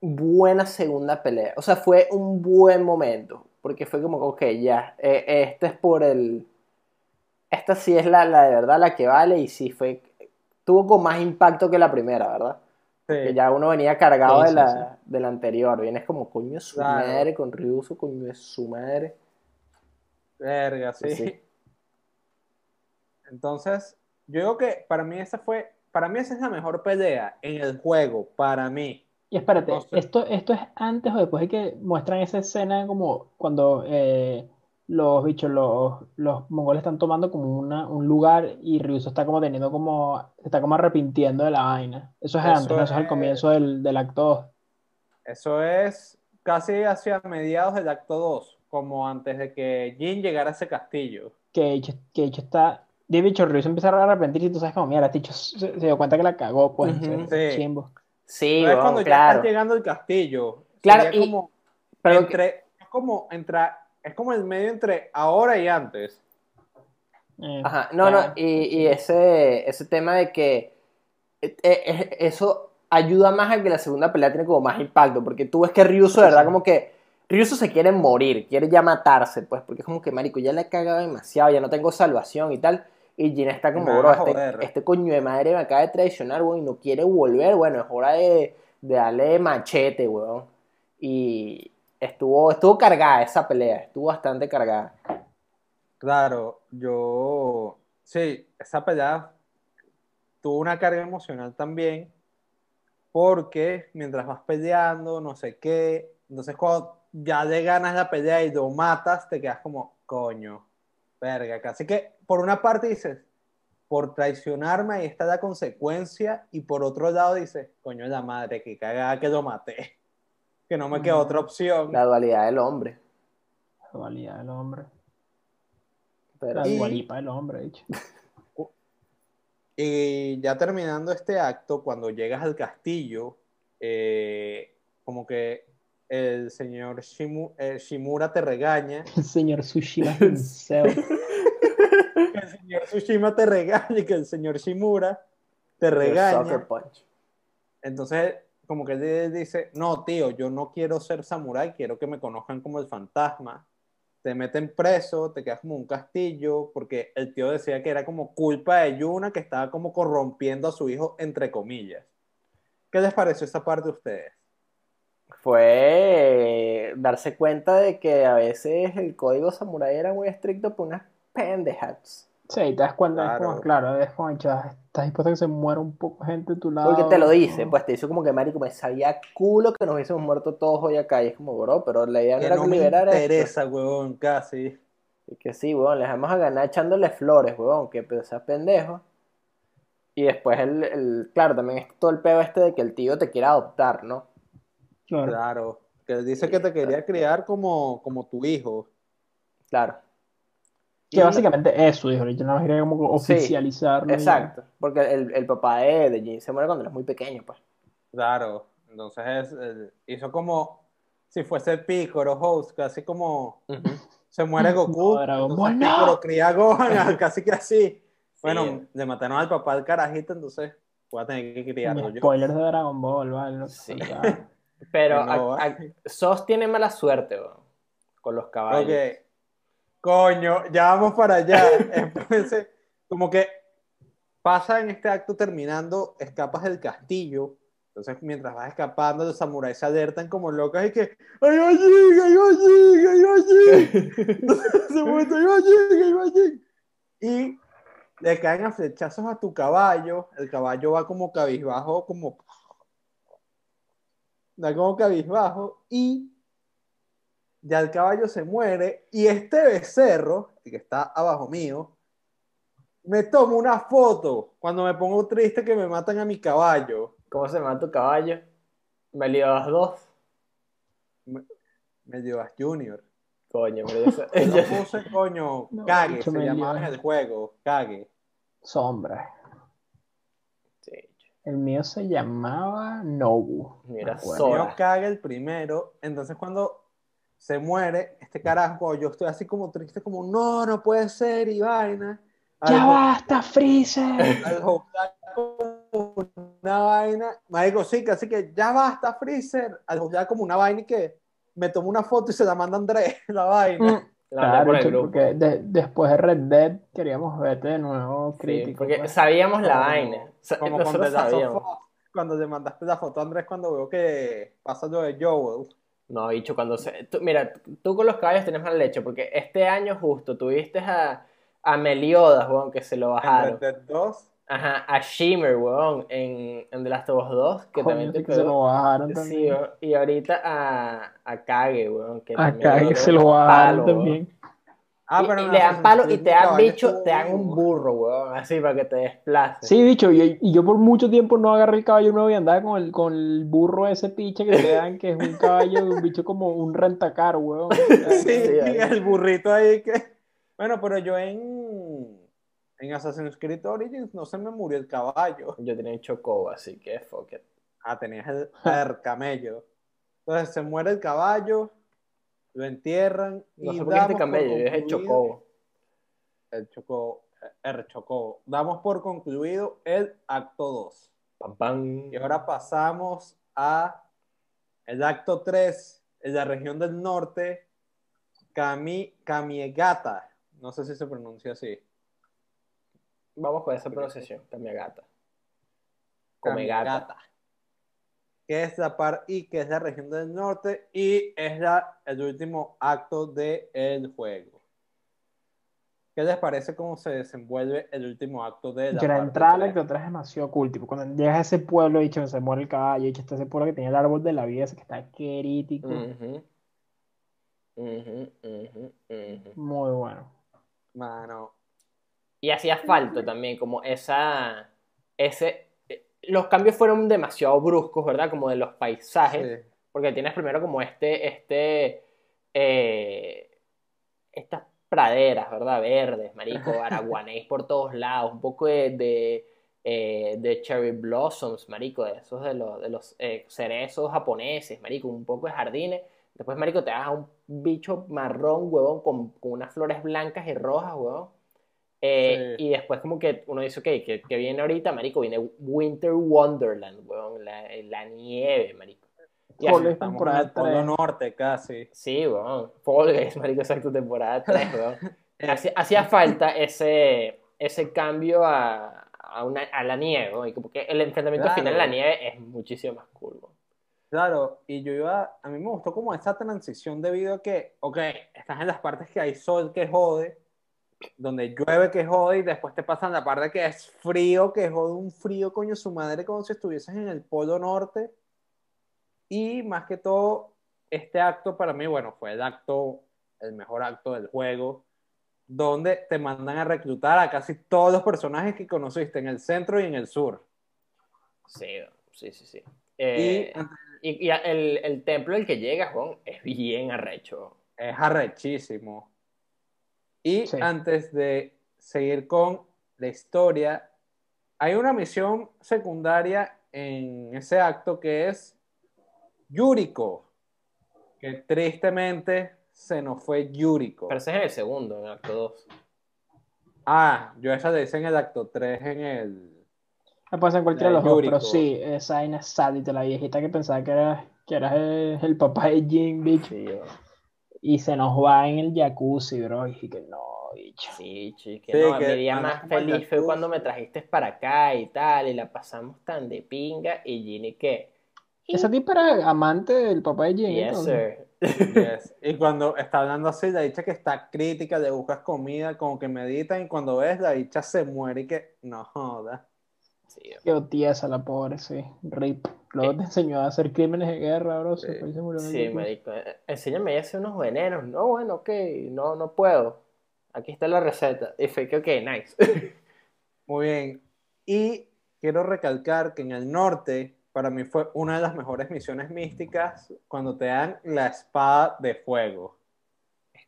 buena segunda pelea. O sea, fue un buen momento. Porque fue como, ok, ya, eh, este es por el... Esta sí es la, la de verdad, la que vale. Y sí fue... Tuvo con más impacto que la primera, ¿verdad? Que Sí, ya uno venía cargado Sí, de, sí, la, de la anterior. Vienes como, coño su Claro. madre, con Ryuso, coño de su madre. verga, sí. Entonces, yo digo que para mí esa fue, para mí esa es la mejor pelea en el juego, para mí. Y espérate, No sé. ¿esto, ¿esto es antes o después de que muestran esa escena como cuando eh, los bichos, los, los mongoles están tomando como una, un lugar y Ryuso está como teniendo como, se está como arrepintiendo de la vaina? Eso es Eso antes, ¿no? Eso es es- comienzo del, del acto 2. Eso es casi hacia mediados del acto 2, como antes de que Jin llegara a ese castillo. Que Ichi, que Ichi está, de bicho, Ryuso empieza a arrepentir y tú sabes como, mira, Ichi se, se dio cuenta que la cagó, pues, Sí. chimbo. Sí, No es cuando ya claro. estás llegando al castillo. Claro, y- como Pero entre, es como entre, es como el medio entre ahora y antes. Eh, Ajá, no, no, y, y ese, ese tema de que eh, eh, eso ayuda más a que la segunda pelea tiene como más impacto, porque tú ves que Ryuso, de verdad, como que Ryuso se quiere morir, quiere ya matarse, pues, porque es como que, marico, ya le he cagado demasiado, ya no tengo salvación y tal, y Jin está como, bro, a joder". este, este coño de madre me acaba de traicionar, weón, y no quiere volver, bueno, es hora de, de darle machete, weón, y estuvo, estuvo cargada esa pelea, estuvo bastante cargada. Claro, yo sí, esa pelea tuvo una carga emocional también, porque mientras vas peleando, no sé qué, entonces cuando ya le ganas la pelea y lo matas, te quedas como, coño, verga, casi que por una parte dices, por traicionarme, ahí está la consecuencia, y por otro lado dice, coño de la madre, que cagada que lo maté, que no me queda otra opción. La dualidad del hombre. La dualidad del hombre. Pero La Y- dualipa del hombre, dicho. Y ya terminando este acto, cuando llegas al castillo, eh, como que el señor Shimu- eh, Shimura te regaña, [LAUGHS] El señor Tsushima [LAUGHS] himself. Que el señor Tsushima te regaña y que el señor Shimura te regaña. Entonces, como que él dice, no, tío, yo no quiero ser samurái, quiero que me conozcan como el fantasma. Te meten preso, te quedas como un castillo, porque el tío decía que era como culpa de Yuna que estaba como corrompiendo a su hijo, entre comillas. ¿Qué les pareció esa parte a ustedes? Fue darse cuenta de que a veces el código samurái era muy estricto por unas pendejas. Sí, y te das cuenta, es Claro. como, claro, es como, ya, estás dispuesto a que se muera un poco gente de tu lado. Porque te lo dice, ¿no? pues te dice como que marico, me sabía culo que nos hubiésemos muerto todos hoy acá. Y es como, bro, pero la idea no Que era no que me liberara esto. interesa, huevón, casi. Y que sí, weón, les vamos a ganar echándole flores, weón, que seas pendejo. Y después el, el- claro, también es todo el peo este de que el tío te quiera adoptar, ¿no? Claro. Claro. Que dice que te quería criar como, como tu hijo. Claro, Que básicamente es su hijo, yo nada más quería como Sí, oficializarlo. ya. exacto. Porque el, el papá de, de Jin se muere cuando él es muy pequeño, pues. Claro. Entonces es, eh, hizo como si fuese Piccolo host, casi como se muere Goku. No, entonces no. Piccolo cría a Gohan, [LAUGHS] casi que así. Bueno, Sí. le mataron al papá del carajito, entonces voy a tener que criarlo yo. Spoilers de Dragon Ball, ¿vale? No Sí. [LAUGHS] Pero no, a- a- Sos tiene mala suerte, weón, con los caballos. Ok. Coño, ya vamos para allá. [LAUGHS] Entonces, como que pasa en este acto terminando, escapas del castillo. Entonces, mientras vas escapando, los samuráis se alertan como locos y que ¡Ay, va Jin! ¡Ay, va Jin! ¡Ay, va! [LAUGHS] [LAUGHS] Se muestra, ¡Ay, va Jin! ¡Ay, va Jin! Y le caen a flechazos a tu caballo. El caballo va como cabizbajo, como. Da como cabizbajo. Y ya el caballo se muere. Y este becerro, el que está abajo mío, me tomo una foto cuando me pongo triste que me matan a mi caballo. ¿Cómo se llama tu caballo? Me lías dos. Me llevas Junior. Coño, pero yo sé- [LAUGHS] Yo [LAUGHS] yo- puse, coño, No, Kage, bicho, se me llamaba en el juego. Kage. Sombra. Sí, El mío se llamaba Nobu. Mira, me acuerdo. Sora. Mío Kage el primero. Entonces, cuando se muere, este carajo, yo estoy así como triste, como, no, no puede ser, y vaina. ¡Ya Al- basta, Freezer! al jugar como una vaina, marico, sí, casi que ya basta, Freezer, al jugar como una vaina y que me tomo una foto y se la manda Andrés, [LAUGHS] la vaina. Mm, Claro, porque de- después de Red Dead queríamos verte de nuevo Sí, crítico. porque pues. sabíamos la Como- vaina. Como cuando le mandaste la foto Andrés cuando veo que pasa lo de Joel. No, bicho, cuando se... tú- mira, tú con los caballos tienes mal leche, porque este año justo tuviste a, a Meliodas, weón, que se lo En bajaron. Red Dead 2. Ajá, a Shimmer, weón, en, en The Last of Us 2, que Coño, también te sí que se lo bajaron Sí, también. weón, y ahorita a, a Kage, weón, que también que dan se lo bajaron palo, weón. Ah, Y- pero y en le dan Assassin's palo y te dan bicho, te dan un burro, weón, así para que te desplaces. Sí, bicho, y, y yo por mucho tiempo no agarré el caballo nuevo y andaba con el, con el burro ese piche que te dan, que es un caballo, un bicho como un rentacar, weón. [LAUGHS] Sí, el burrito ahí que. Bueno, pero yo en. En Assassin's Creed Origins no se me murió el caballo. Yo tenía un chocobo, así que fuck it. Ah, tenías el, el camello. Entonces se muere el caballo, lo entierran No y sé por qué este camello, es el chocobo. El choco, el chocobo. Damos por concluido el acto 2. Pam, pam. Y ahora pasamos a el acto 3, en la región del norte, Kami, Kamiegata. No sé si se pronuncia así. Vamos con esa pronunciación, cambia gata. Come gata. Kamiegata. Que es la par y que es la región del norte y es la, el último acto del juego. ¿Qué les parece cómo se desenvuelve el último acto de la Yo la entrada que otra es demasiado cool. Tipo, cuando llegas a ese pueblo, dicho, se muere el caballo, dicho, está ese pueblo que tenía el árbol de la vida, ese que está crítico. Ujú. Ujú, ujú, ujú. Muy bueno. Mano, Y hacía falta también, como esa. Ese, los cambios fueron demasiado bruscos, ¿verdad? Como de los paisajes. Sí. Porque tienes primero como este. este eh, estas praderas, ¿verdad? Verdes, marico, [LAUGHS] araguanés por todos lados. Un poco de. de eh, de cherry blossoms, marico, de esos de los, de los eh, cerezos japoneses, marico, un poco de jardines. Después, marico, te vas a un bicho marrón, huevón, con, con unas flores blancas y rojas, huevón. Eh, Sí. Y después como que uno dice, ok, que, que viene ahorita, marico, viene Winter Wonderland, huevón, la, la nieve, marico. Y Fall es temporada Polo. Norte casi. Sí, weón. Fall Guys, marico, exacto, temporada 3, weón. [LAUGHS] Hacía, hacía falta ese, ese cambio a, a, una, a la nieve, weón, y como que el enfrentamiento Claro. final en la nieve es muchísimo más cool, weón. Claro, y yo iba, a mí me gustó como esa transición debido a que, ok, estás en las partes que hay sol que jode, donde llueve que jode, y después te pasan la parte que es frío, que jode un frío, coño, su madre, como si estuvieses en el Polo Norte. Y más que todo, este acto para mí, bueno, fue el acto, el mejor acto del juego, donde te mandan a reclutar a casi todos los personajes que conociste en el centro y en el sur. Sí, sí, sí, sí. Eh, Y antes- y y el, el templo al que llegas, weón, es bien arrecho. Es arrechísimo. Y Sí. antes de seguir con la historia, hay una misión secundaria en ese acto que es Yuriko, que tristemente se nos fue Yuriko. Pero ese es en el segundo, en el acto 2. Ah, yo esa la hice en el acto 3 en el... Me pasa en cualquiera de los dos, pero sí, esa vaina es sádita, la viejita que pensaba que era, que era el, el papá de Jim, bicho. Sí. Y se nos va en el jacuzzi, bro. Y dije que no, bicho. Sí, chique. Sí, no, que mi día más feliz fue cuando me trajiste para acá y tal, y la pasamos tan de pinga, y Ginny que, Esa tipa era amante del papá de Jim, yes, sir. Yes. Y cuando está hablando así, la dicha que está crítica, le buscas comida, como que medita, y cuando ves, la dicha se muere y que no joda. Sí. Qué tiesa la pobre, sí. Rip. Luego te enseñó a hacer crímenes de guerra, bro. Y se murió Sí, marico. eh, Enséñame a hacer unos venenos. No, bueno, ok, no, no puedo. Aquí está la receta. Y fue que, ok, nice. [LAUGHS] Muy bien. Y quiero recalcar que en el norte, para mí fue una de las mejores misiones místicas cuando te dan la espada de fuego.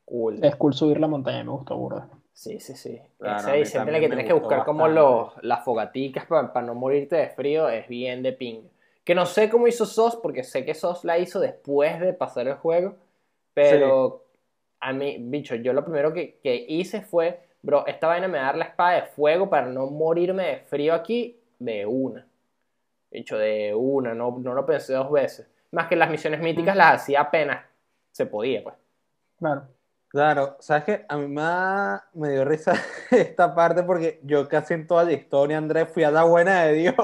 Cool. Es cool subir la montaña, me gustó burda. Sí, sí, sí. Claro, Ese a mí Vicente en el también que tienes que buscar como los, las fogaticas para no morirte de frío es bien de ping. Que no sé cómo hizo SOS, porque sé que SOS la hizo después de pasar el juego, pero a mí, bicho, yo lo primero que, que hice fue, bro, esta vaina me va a dar la espada de fuego para no morirme de frío aquí de una. Bicho, de una, no, no lo pensé dos veces. Más que las misiones míticas las hacía apenas se podía, pues. Claro. Claro, sabes que a mí me, da- me dio risa [LAUGHS] esta parte porque yo casi en toda la historia, Andrés, fui a la buena de Dios.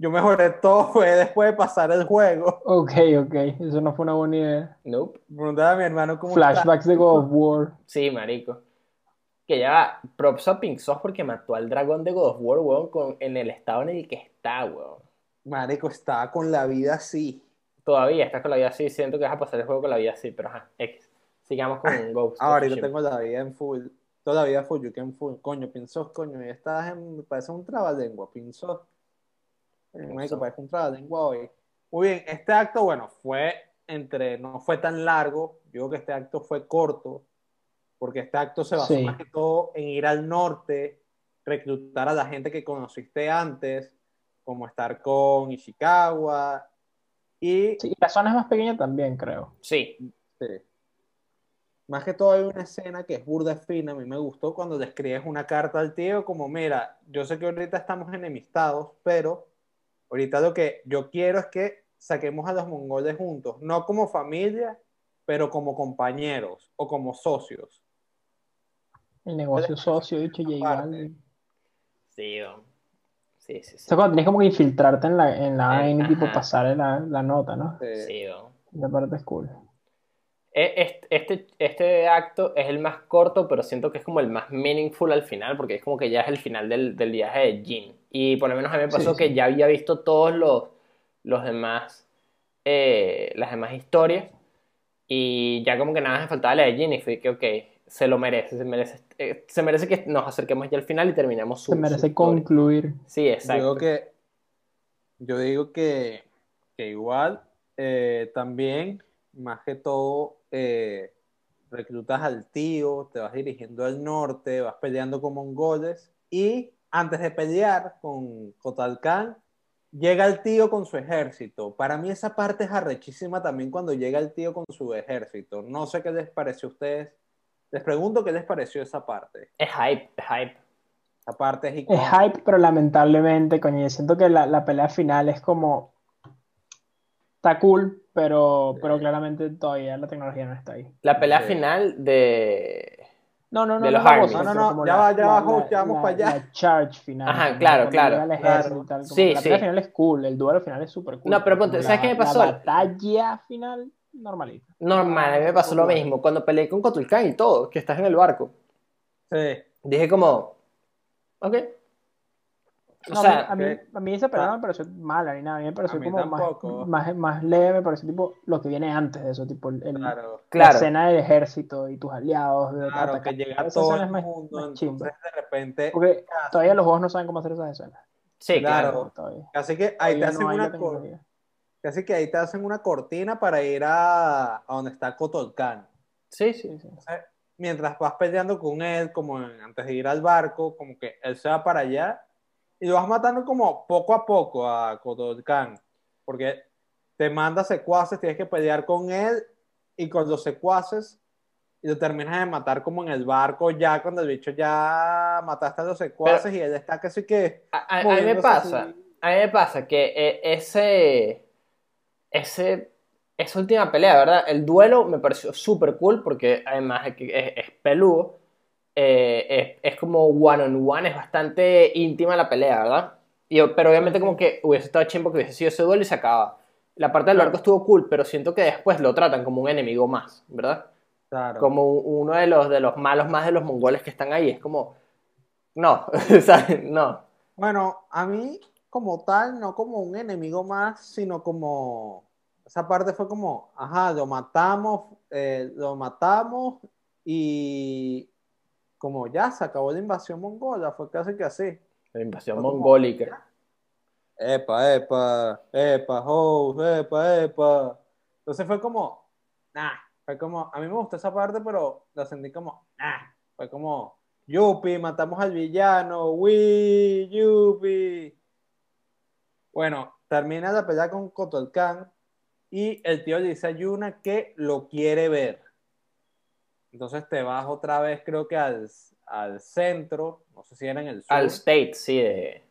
Yo mejoré todo [LAUGHS] fue después de pasar el juego. Ok, ok. Eso no fue una buena idea. Nope. Preguntaba a mi hermano cómo está. Flashbacks de God of War. Sí, marico. Que ya, props a Pink Sauce porque mató al dragón de God of War, weón, con, en el estado en el que está, weón. Marico, estaba con la vida así. Todavía estás con la vida así, siento que vas a pasar el juego con la vida así, pero ajá, X. Sigamos con [LAUGHS] Ghost. of Ahora yo tengo la vida en full. Toda la vida full, yo que en full. Coño, pinzos, coño, ya estás en. Me parece un trabalengua, pinzos. Trabalengua hoy. Muy bien, este acto, bueno, fue entre. No fue tan largo. Yo creo que este acto fue corto. Porque este acto se basó Sí. más que todo en ir al norte, reclutar a la gente que conociste antes, como estar con Ishikawa. Y Sí, y la zona es más pequeña también, creo. Sí, Sí. Más que todo hay una escena que es burda fina, a mí me gustó cuando le escribes una carta al tío como, mira, yo sé que ahorita estamos enemistados, pero ahorita lo que yo quiero es que saquemos a los mongoles juntos, no como familia, pero como compañeros o como socios. El negocio socio, dicho, y igual. sí. Sí, sí, O sí. sea, cuando tienes como que infiltrarte en la, en la Eh, tipo pasar la, la nota, ¿no? Sí. Esa parte es cool. Este, este, este acto es el más corto, pero siento que es como el más meaningful al final, porque es como que ya es el final del, del viaje de Jin. Y por lo menos a mí me pasó Sí, que sí. ya había visto todos los, los demás, eh, las demás historias, y ya como que nada me faltaba la de Jin, y fui que, ok, se lo merece, se merece, eh, se merece que nos acerquemos ya al final y terminemos su Se merece su concluir. Sí, Yo exacto. digo que, yo digo que, que igual eh, también, más que todo, eh, reclutas al tío, te vas dirigiendo al norte, vas peleando con mongoles y antes de pelear con Kotalkan, llega el tío con su ejército. Para mí esa parte es arrechísima también cuando llega el tío con su ejército. No sé qué les pareció a ustedes. Les pregunto qué les pareció esa parte. Es hype, es hype. Esa parte es Es hype, pero lamentablemente, coño, yo siento que la, la pelea final es como. Está cool, pero, pero claramente todavía la tecnología no está ahí. La pelea Sí. final de... No, no, no, De no, los armies. No, no, no, ya la- va, ya va, ya vamos la- para allá. La charge final. Ajá, claro, claro. Claro. y tal, Sí, la sí. final es cool, el duelo final es súper cool. No, pero ponte, ¿sabes la- qué me pasó? La batalla final, normalita. Normal, a mí me pasó lo mismo. Cuando peleé con Kotulkan y todo, que estás en el barco. Sí. Dije como... Ok. O No, sea, a, mí, que- a mí esa pelea no me pareció mala ni nada, a mí me pareció mí como más, más, más leve, me pareció tipo lo que viene antes de eso, tipo el, el- Claro. la claro. escena del ejército y tus aliados. de Claro, atacar. que llega Esa todo el es más- mundo, más entonces de repente, Porque casi, todavía los juegos no saben cómo hacer esas escenas. Sí, Claro. casi que ahí te hacen no una cor- tecnología. casi que ahí te hacen una cortina para ir a, a donde está Kotolkan. Sí, sí. Sí, mientras vas peleando con él, como en- antes de ir al barco, como que él se va para allá y lo vas matando como poco a poco a Kotolkan, porque te manda secuaces, tienes que pelear con él y con los secuaces y lo terminas de matar como en el barco ya cuando el bicho ya mataste a los secuaces y él está casi que A, mí me pasa, así. a mí me pasa que eh, ese, ese, esa última pelea, ¿verdad? El duelo me pareció súper cool porque además es peludo, eh, es, es como one on one, es bastante íntima la pelea, ¿verdad? Y, pero obviamente como que hubiese estado chimbo que hubiese sido ese duelo y se acaba. La parte del barco estuvo cool, pero siento que después lo tratan como un enemigo más, ¿verdad? Claro. Como uno de los, de los malos más de los mongoles que están ahí. Es como, no, [LAUGHS] ¿sabes? No. Bueno, a mí como tal, no como un enemigo más, sino como esa parte fue como, ajá, lo matamos, eh, lo matamos y como ya se acabó la invasión mongola, fue casi que así. La invasión Fue como, mongólica. Epa, epa, epa, ho, epa, epa. Entonces fue como, nah, fue como, a mí me gustó esa parte, pero la sentí como, nah, fue como, yupi, matamos al villano, wi, yupi. Bueno, termina la pelea con Kotolkan y el tío le dice a Yuna que lo quiere ver. Entonces te vas otra vez, creo que al, al centro, no sé si era en el sur. Al State, sí, de,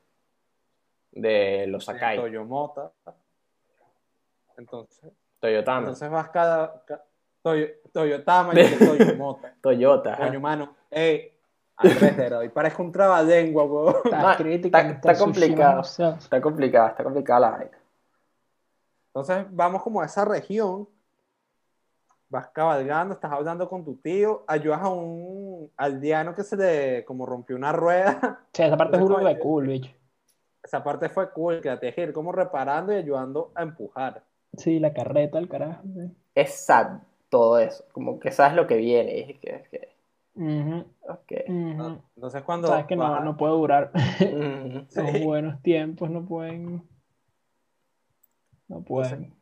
de los de Sakai. Toyomota. Entonces, Toyotama. entonces vas cada, ca- Toyo- Toyotama y [LAUGHS] Toyomota. Toyota. Coño, mano. Ey, Andrés de hoy parezco un trabalengua, weón. Está No, [LAUGHS] está- complicado. Está complicada, está complicada la vaina. Entonces vamos como a esa región, vas cabalgando, estás hablando con tu tío, ayudas a un aldeano que se le como rompió una rueda. sea, esa parte es Entonces, burda de cool, bicho. Esa parte fue cool, que la tienes que ir como reparando y ayudando a empujar. Sí, la carreta, el carajo. sí. Es sad todo eso. Como que sabes lo que viene. y es que, es que- Ujú, ok. ujú. Entonces cuando Sabes que no, no puede durar. [LAUGHS] Son Sí. buenos tiempos, no pueden. No pueden.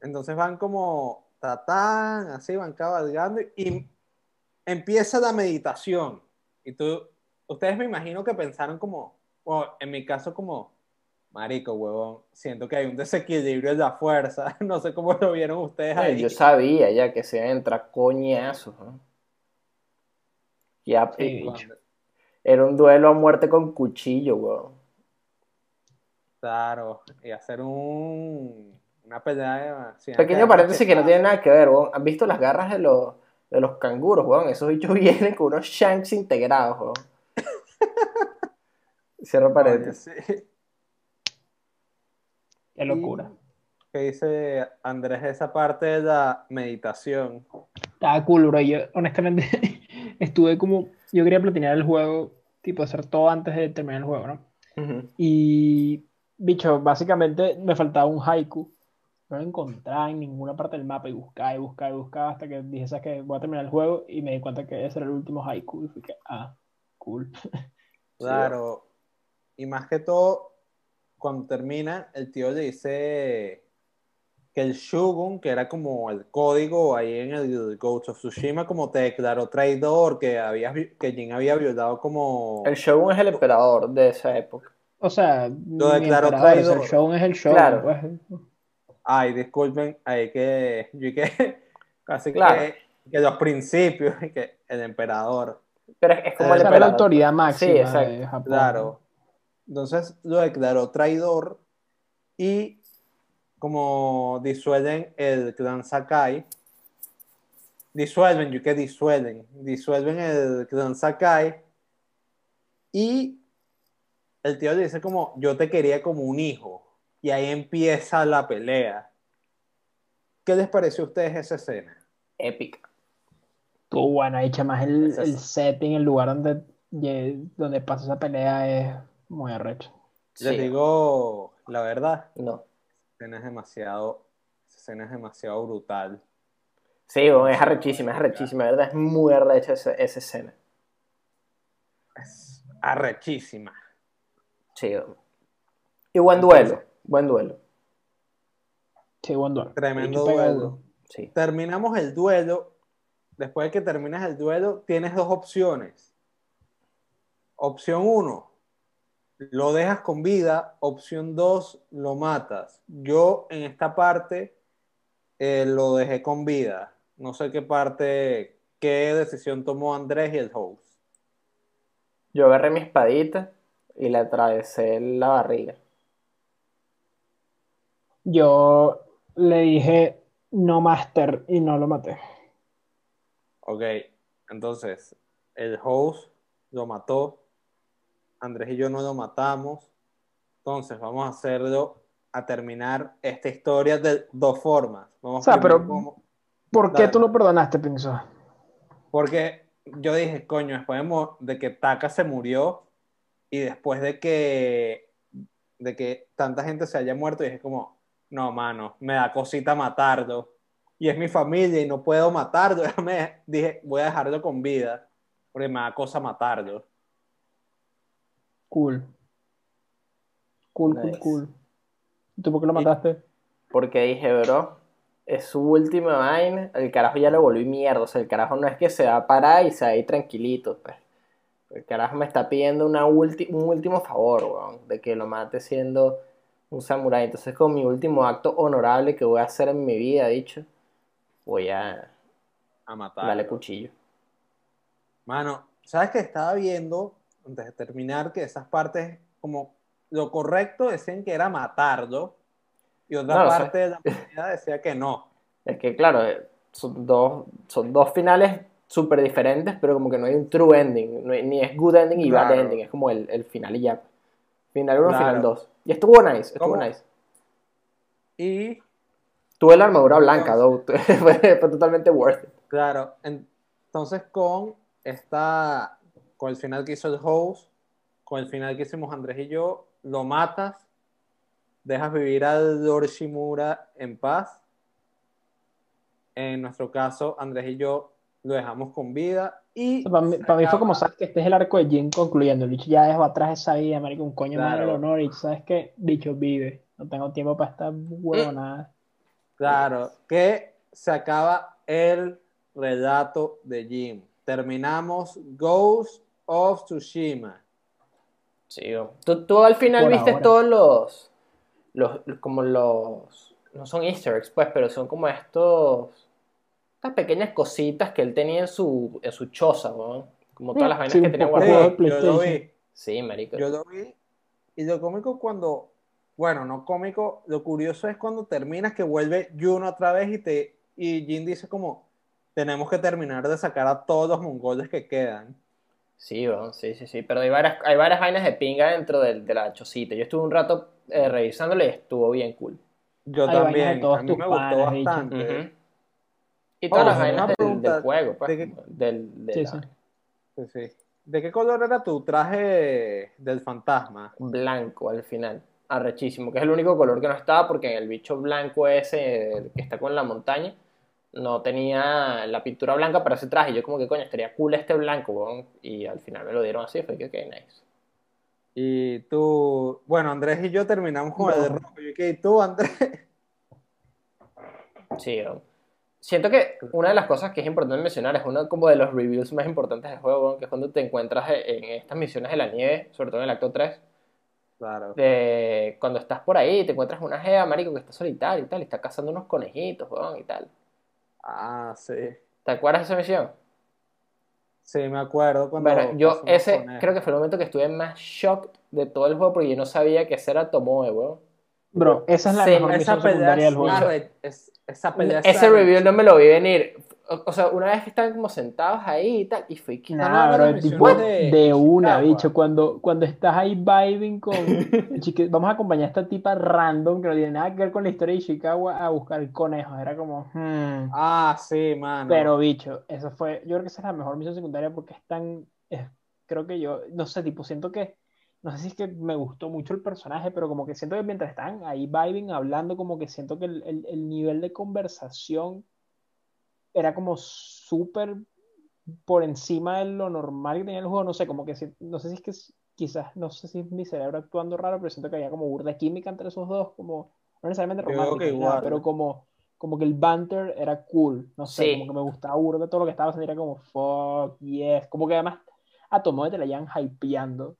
Entonces van como tatán, así van cabalgando y empieza la meditación. Y tú, ustedes me imagino que pensaron como, o en mi caso como, marico, huevón, siento que hay un desequilibrio en la fuerza. [LAUGHS] No sé cómo lo vieron ustedes ahí. Yo sabía ya que se entra coñazos. ¿no? Ya, Sí, bicho. era un duelo a muerte con cuchillo, weón. Claro, y hacer un, una pelea de... Pequeño paréntesis que no tiene nada que ver, weón. ¿Han visto las garras de los, de los canguros, weón? Esos bichos [LAUGHS] vienen con unos shanks integrados, weón. [LAUGHS] Cierro Oye, paréntesis. sí. Qué locura. ¿Qué dice Andrés esa parte de la meditación? Estaba cool, bro. Yo, honestamente, [LAUGHS] estuve como. Yo quería platinar el juego, tipo, hacer todo antes de terminar el juego, ¿no? Y, bicho, básicamente me faltaba un haiku. No lo encontraba en ninguna parte del mapa y buscaba y buscaba y buscaba hasta que dije, ¿sabes qué? Voy a terminar el juego y me di cuenta que ese era el último haiku y fui que, ah, cool. [LAUGHS] Claro. Y más que todo, cuando termina, el tío le dice que el Shogun, que era como el código ahí en el Ghost of Tsushima, como te declaró traidor, que, había, que Jin había violado como... El Shogun es el emperador de esa época. O sea, Lo declaró traidor. el shogun es el shogun, Claro. pues. Ay, disculpen, ahí que... Yo que [LAUGHS] casi Claro. que, que los principios, [LAUGHS] que el emperador. Pero es, es como el era la emperador. autoridad máxima Sí, exacto. de Japón. Claro. Entonces lo declaró traidor y como disuelven el clan Sakai, disuelven, yo que disuelven, disuelven el clan Sakai y el tío le dice como yo te quería como un hijo y ahí empieza la pelea. ¿Qué les pareció a ustedes esa escena? Épica. Estuvo bueno, ahí más el, es- el setting, el lugar donde, donde pasa esa pelea es muy arrecho. Les Sí. digo la verdad, No. esa escena es demasiado, esa escena es demasiado brutal. Sí, bueno, es arrechísima, es arrechísima, de verdad, es muy arrecha esa, esa escena. Es arrechísima. Sí. bueno. Y buen duelo, buen duelo. Sí, buen duelo. Tremendo duelo. Sí. Terminamos el duelo. Después de que terminas el duelo, tienes dos opciones. Opción 1, lo dejas con vida. Opción 2, lo matas. Yo en esta parte eh, lo dejé con vida. No sé qué parte, qué decisión tomó Andrés y el host. Yo agarré mi espadita y le atravesé la barriga. Yo le dije no master y no lo maté. Ok, entonces el host lo mató, Andrés y yo no lo matamos, entonces vamos a hacerlo a terminar esta historia de dos formas. Vamos O sea, pero- ¿Por qué Dale. tú lo perdonaste, Pinzo? porque yo dije, coño, después de que Taka se murió y después de que de que tanta gente se haya muerto, dije como, no, mano, me da cosita matarlo. Y es mi familia y no puedo matarlo. [LAUGHS] Me dije, voy a dejarlo con vida, porque me da cosa matarlo. Cool. Cool, cool, Nice. cool. ¿Y tú por qué lo mataste? Porque dije, bro, es su última vaina, el carajo ya lo volví mierda. O sea, el carajo no es que se va a parar y se va a ir tranquilito, pues. El carajo me está pidiendo una ulti- un último favor, weón, de que lo mate siendo un samurái. Entonces, con mi último acto honorable que voy a hacer en mi vida, dicho, voy a A matarlo. darle cuchillo. Mano, ¿sabes que estaba viendo, antes de terminar, que esas partes, como lo correcto decían que era matarlo, y otra No, parte de la comunidad decía que no. Es que, claro, eh, son dos, son dos finales súper diferentes, pero como que no hay un true ending. no hay- ni es good ending y bad Claro. ending. Es como el, el final y ya. Final 1, Claro. final 2. Y estuvo nice, estuvo ¿Cómo? nice. Y, Tuve la armadura blanca, though. [LAUGHS] fue, fue totalmente worth it. claro, en- entonces con esta, con el final que hizo el host, con el final que hicimos Andrés y yo, lo matas, dejas vivir al Lord Shimura en paz. En nuestro caso, Andrés y yo lo dejamos con vida y para, mí, se para mí fue como, sabes que este es el arco de Jin concluyendo. El bicho ya dejó atrás esa vida, marico, un coño más Claro. del honor. Y sabes que, bicho, vive. No tengo tiempo para estar huevonada. Claro, que se acaba el relato de Jim. Terminamos Ghost of Tsushima. Sí, yo- tú, tú al final Por viste ahora. todos los, los. Como los. No son easter eggs, pues, pero son como estos. Estas pequeñas cositas que él tenía en su, en su choza. Como todas las vainas Sí, que tenía de guardadas. Sí, yo lo vi, Sí, marico. yo lo vi. Y lo cómico cuando, bueno, no cómico, lo curioso es cuando terminas que vuelve Juno otra vez y te y Jin dice como tenemos que terminar de sacar a todos los mongoles que quedan. Sí, sí, sí, sí. Pero hay varias, hay varias vainas de pinga dentro del- de, la chocita. Yo estuve un rato eh, revisándole y estuvo bien cool. Yo Hay de también, a mí me gustó bastante. Y todas Oh, las vainas del, juego, pues. ¿de qué- Del, de Sí, la- sí. Sí, sí. ¿De qué color era tu traje del fantasma? blanco al final. arrechísimo, que es el único color que no estaba porque en el bicho blanco ese que está con la montaña no tenía la pintura blanca para ese traje. Yo como que coño, estaría cool este blanco, weón. Y al final me lo dieron así, fue que ok, nice. Y tú, bueno, Andrés y yo terminamos con el de rojo. Yo dije, ¿y tú, Andrés? Sí, weón. Siento que una de las cosas que es importante mencionar es uno como de los reviews más importantes del juego, que es cuando te encuentras en estas misiones de la nieve, sobre todo en el acto 3, Claro. de cuando estás por ahí, te encuentras una jeva, marico, que está solitaria y tal, y está cazando unos conejitos, weón, y tal. Ah, sí. ¿Te acuerdas de esa misión? Sí, me acuerdo cuando. Bueno, yo ese creo que fue el momento que estuve más shocked de todo el juego porque yo no sabía que ese era Tomoe, weón. Bro, esa es la Sí, mejor Esa misión pelea del juego. es- esa pelea es Ese review no me lo vi venir. O, o sea, una vez que estaban como sentados ahí y tal, y fue que... no Nah, bro, el tipo de de una, Ishikawa. bicho, cuando, cuando estás ahí vibing con, [LAUGHS] chique, vamos a acompañar a esta tipa random que no tiene nada que ver con la historia de Ishikawa a buscar conejos, era como, hmm. Ah, sí, mano. Pero, bicho, eso fue, yo creo que esa es la mejor misión secundaria porque es tan, es- creo que yo, no sé, tipo, siento que, no sé si es que me gustó mucho el personaje, pero como que siento que mientras están ahí vibing, hablando, como que siento que el, el- el nivel de conversación era como súper por encima de lo normal que tenía el juego, no sé, como que, si- no sé si es que quizás, no sé si es mi cerebro actuando raro, pero siento que había como burda química entre esos dos, como, no necesariamente romántica, nada, igual. pero como como que el banter era cool, no sé, Sí. como que me gustaba burda todo lo que estaba haciendo, era como fuck, yes, como que además a Tomoe te la llevan hypeando.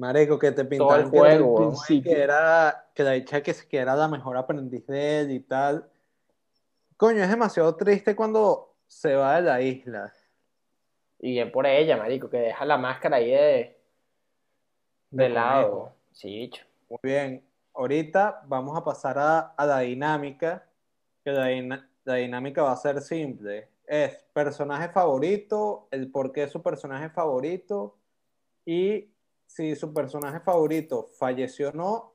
Marico, que te pintaron el que juego, principio. que era que la dicha que, que era la mejor aprendiz de él y tal. Coño, es demasiado triste cuando se va de la isla. Y bien por ella, marico, que deja la máscara ahí de, de De lado. conejo. Sí, bicho. Muy bien. Ahorita vamos a pasar a, a la dinámica. Que la, dina- la dinámica va a ser simple. Es personaje favorito, el por qué es su personaje favorito y si su personaje favorito falleció o no,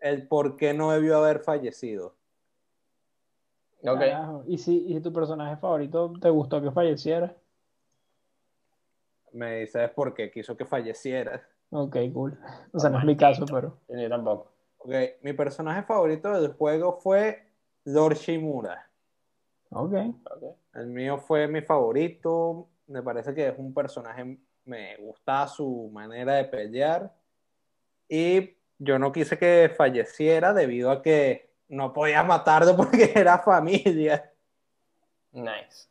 el por qué no debió haber fallecido. Ok. Carajo. Y si, y si tu personaje favorito te gustó que falleciera. Me dices por qué quiso que falleciera. Ok, cool. [LAUGHS] O sea, no es mi caso, pero. Yo tampoco. Ok, mi personaje favorito del juego fue Lord Shimura. Ok. Ok. El mío fue mi favorito. Me parece que es un personaje, me gusta su manera de pelear. Y yo no quise que falleciera debido a que no podía matarlo [LAUGHS] porque era familia. Nice.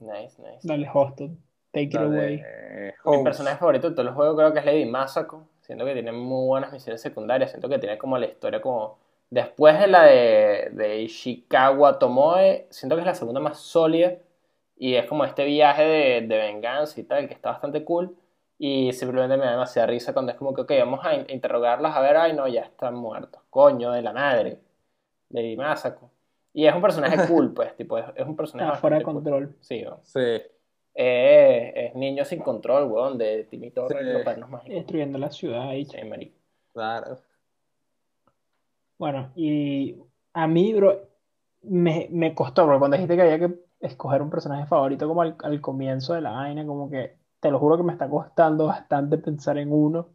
Nice, nice. Dale, Hosted. Take it away. de Mi personaje favorito de todo el juego creo que es Lady Masako. Siento que tiene muy buenas misiones secundarias. Siento que tiene como la historia como... Después de la de, de Ishikawa Tomoe, siento que es la segunda más sólida. Y es como este viaje de, de venganza y tal, que está bastante cool. Y simplemente me da demasiada risa cuando es como que, ok, vamos a in- interrogarlas a ver, ay no, ya están muertos. Coño, de la madre. Lady Masako. Y es un personaje [LAUGHS] cool, pues, tipo, es, es un personaje Está fuera de cool. control. Sí, weón. Sí. Es, es Niño sin control, weón, de Timmy Torres Sí. los Padrinos Mágicos. Destruyendo la ciudad ahí. Sí, marico. Claro. Bueno, y a mí, bro, me, me costó, bro, cuando dijiste que había que escoger un personaje favorito como al, al comienzo de la vaina, como que te lo juro que me está costando bastante pensar en uno.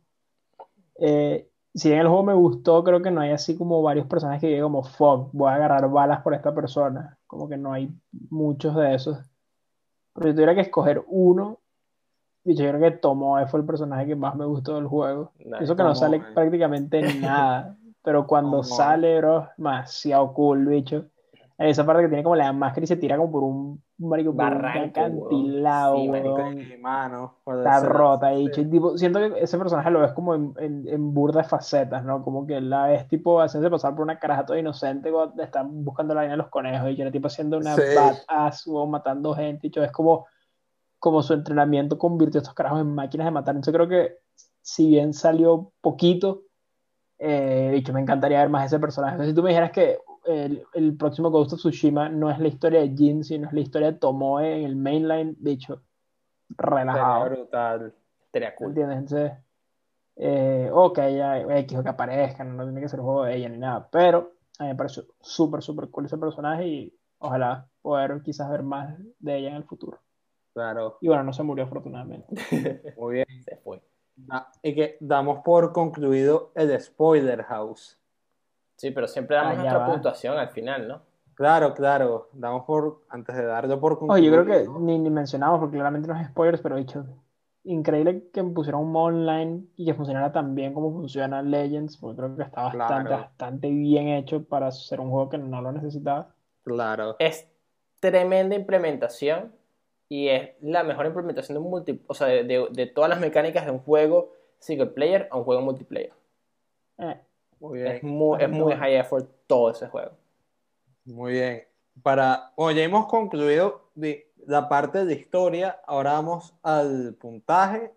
Eh, si bien el juego me gustó, creo que no hay así como varios personajes que diga como, fuck, voy a agarrar balas por esta persona. Como que no hay muchos de esos. Pero si tuviera que escoger uno, yo creo que Tomoe fue el personaje que más me gustó del juego. Eso que no sale Tomoe. prácticamente nada. Pero cuando sale, bro, demasiado cool, bicho. Esa parte que tiene como la máscara y se tira como por un, marico, Barranco, acantilado. Sí. Sí, mano. Está rota, Sí. Y, tipo, siento que ese personaje lo ves como en, en, en burda de facetas, ¿no? Como que la ves tipo haciéndose pasar por una caraja toda inocente cuando están buscando la vaina de los conejos y yo era tipo haciendo una Sí. badass, weón, matando gente, y es como, como su entrenamiento convirtió a estos carajos en máquinas de matar. Entonces creo que si bien salió poquito, eh, bicho, me encantaría ver más ese personaje. Entonces, si tú me dijeras que el, el próximo Ghost of Tsushima no es la historia de Jin, sino es la historia de Tomoe en el mainline, bicho, Sería relajado. brutal. Estaría cool. ¿Entiendes? Entonces, eh, o que ella, X o que aparezca, no, no tiene que ser juego de ella ni nada, pero a mí me pareció súper, súper cool ese personaje y ojalá poder quizás ver más de ella en el futuro. Claro. Y bueno, no se murió afortunadamente. [LAUGHS] Muy bien. Se fue. Ah, y que damos por concluido el Spoiler House. Sí, pero siempre damos ya nuestra va. puntuación al final, ¿no? Claro, claro, damos por, antes de darlo por Oye, concluido. yo creo que ni, ni mencionamos, porque claramente no es spoilers, pero he dicho, increíble que pusieran un modo online y que funcionara tan bien como funciona Legends, porque creo que está bastante, Claro. bastante bien hecho para ser un juego que no lo necesitaba. Claro, Es tremenda implementación y es la mejor implementación de un multi, o sea, de, de- de todas las mecánicas de un juego single player a un juego multiplayer. Eh, muy Es bien, muy, es muy high effort todo ese juego. muy bien. Para, bueno, ya hemos concluido de- la parte de historia, ahora vamos al puntaje.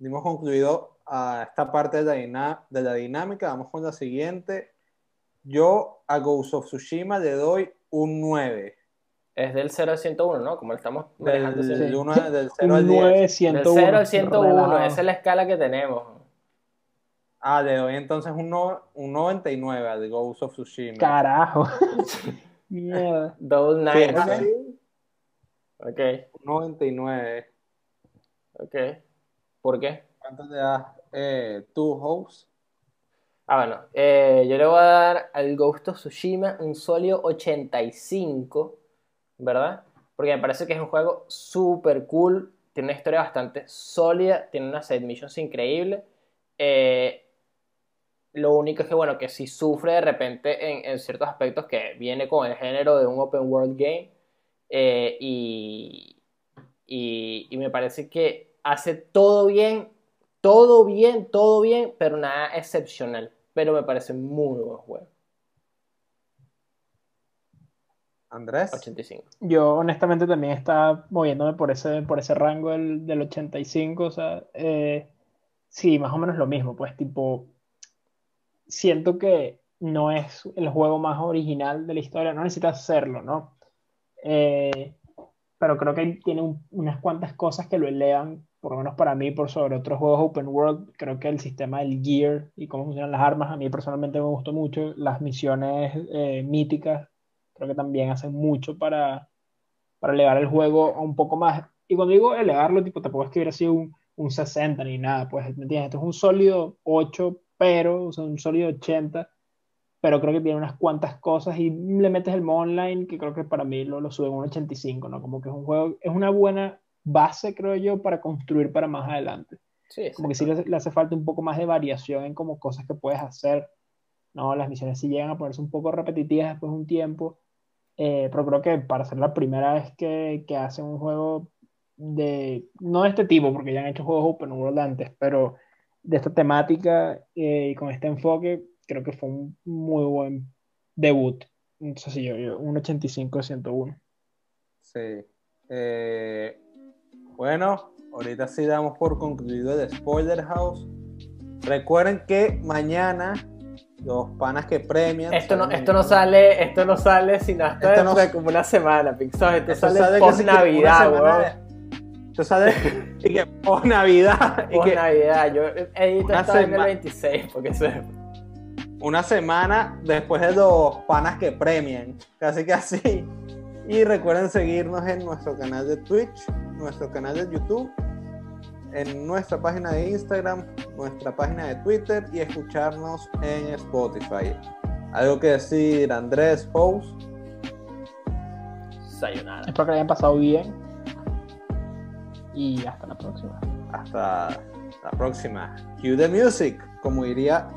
Hemos concluido a esta parte de la, de la dinámica, vamos con la siguiente. Yo a Ghost of Tsushima le doy un 9. Es del 0 al 101, ¿no? Como estamos manejando Del, siempre. uno- del 0 [LAUGHS] un al 10. 9, Del 101. 0 al 101, relajado. esa es la escala que tenemos. Ah, le doy entonces un, no- un 99 al Ghost of Tsushima. Carajo. [LAUGHS] Mierda. Double Sí, nine. sí, Ok, un 99. ok. ¿Por qué? ¿Cuánto le das eh, tú, host? Ah, bueno, eh, yo le voy a dar al Ghost of Tsushima un sólido 85, ¿verdad? Porque me parece que es un juego súper cool, tiene una historia bastante sólida, tiene unas side missions increíbles. Eh, lo único es que, bueno, que si sufre de repente en, en ciertos aspectos que viene con el género de un open world game eh, y, y, y me parece que hace todo bien, todo bien, todo bien, pero nada excepcional. Pero me parece muy buen juego. Andrés. 85. Yo honestamente también estaba moviéndome por ese, por ese rango del, del 85, o sea, eh, sí, más o menos lo mismo, pues tipo, siento que no es el juego más original de la historia, no necesitas hacerlo, ¿no? Eh, pero creo que tiene un- unas cuantas cosas que lo elevan, por lo menos para mí, por sobre otros juegos open world. Creo que el sistema del gear y cómo funcionan las armas, a mí personalmente me gustó mucho. Las misiones eh, míticas, creo que también hacen mucho para, para elevar el juego un poco más. Y cuando digo elevarlo, tipo, tampoco es que hubiera sido un, un 60 ni nada, pues, ¿me entiendes? Esto es un sólido 8, pero, o sea, un sólido 80 pero creo que tiene unas cuantas cosas y le metes el modo online que creo que para mí lo, lo sube a un 85, ¿no? Como que es un juego, es una buena base, creo yo, para construir para más adelante. Sí, Como que sí le, le hace falta un poco más de variación en como cosas que puedes hacer, ¿no? Las misiones sí llegan a ponerse un poco repetitivas después de un tiempo, eh, pero creo que para ser la primera vez que, que hacen un juego de, no de este tipo, porque ya han hecho juegos open world antes, pero de esta temática eh, y con este enfoque, creo que fue un muy buen debut. Entonces, sí, yo, yo, un 85 de 101. Sí. Eh, bueno, ahorita sí damos por concluido el Spoiler House. Recuerden que mañana los panas que premian. Esto no, esto no sale, esto no sale sino hasta Esto no- como una semana, Pixar. Esto, Esto sale, sale post Navidad, weón. Sale [LAUGHS] y que post Navidad y Post que Navidad. Yo edito Una esta vaina el sema- 26, porque se... una semana después de los panas que premian. Casi que así. Y recuerden seguirnos en nuestro canal de Twitch, nuestro canal de YouTube, en nuestra página de Instagram, nuestra página de Twitter y escucharnos en Spotify. ¿Algo que decir, Andrés, Host? Sayonara. Espero que le hayan pasado bien. Y hasta la próxima. Hasta la próxima. Cue the music, como diría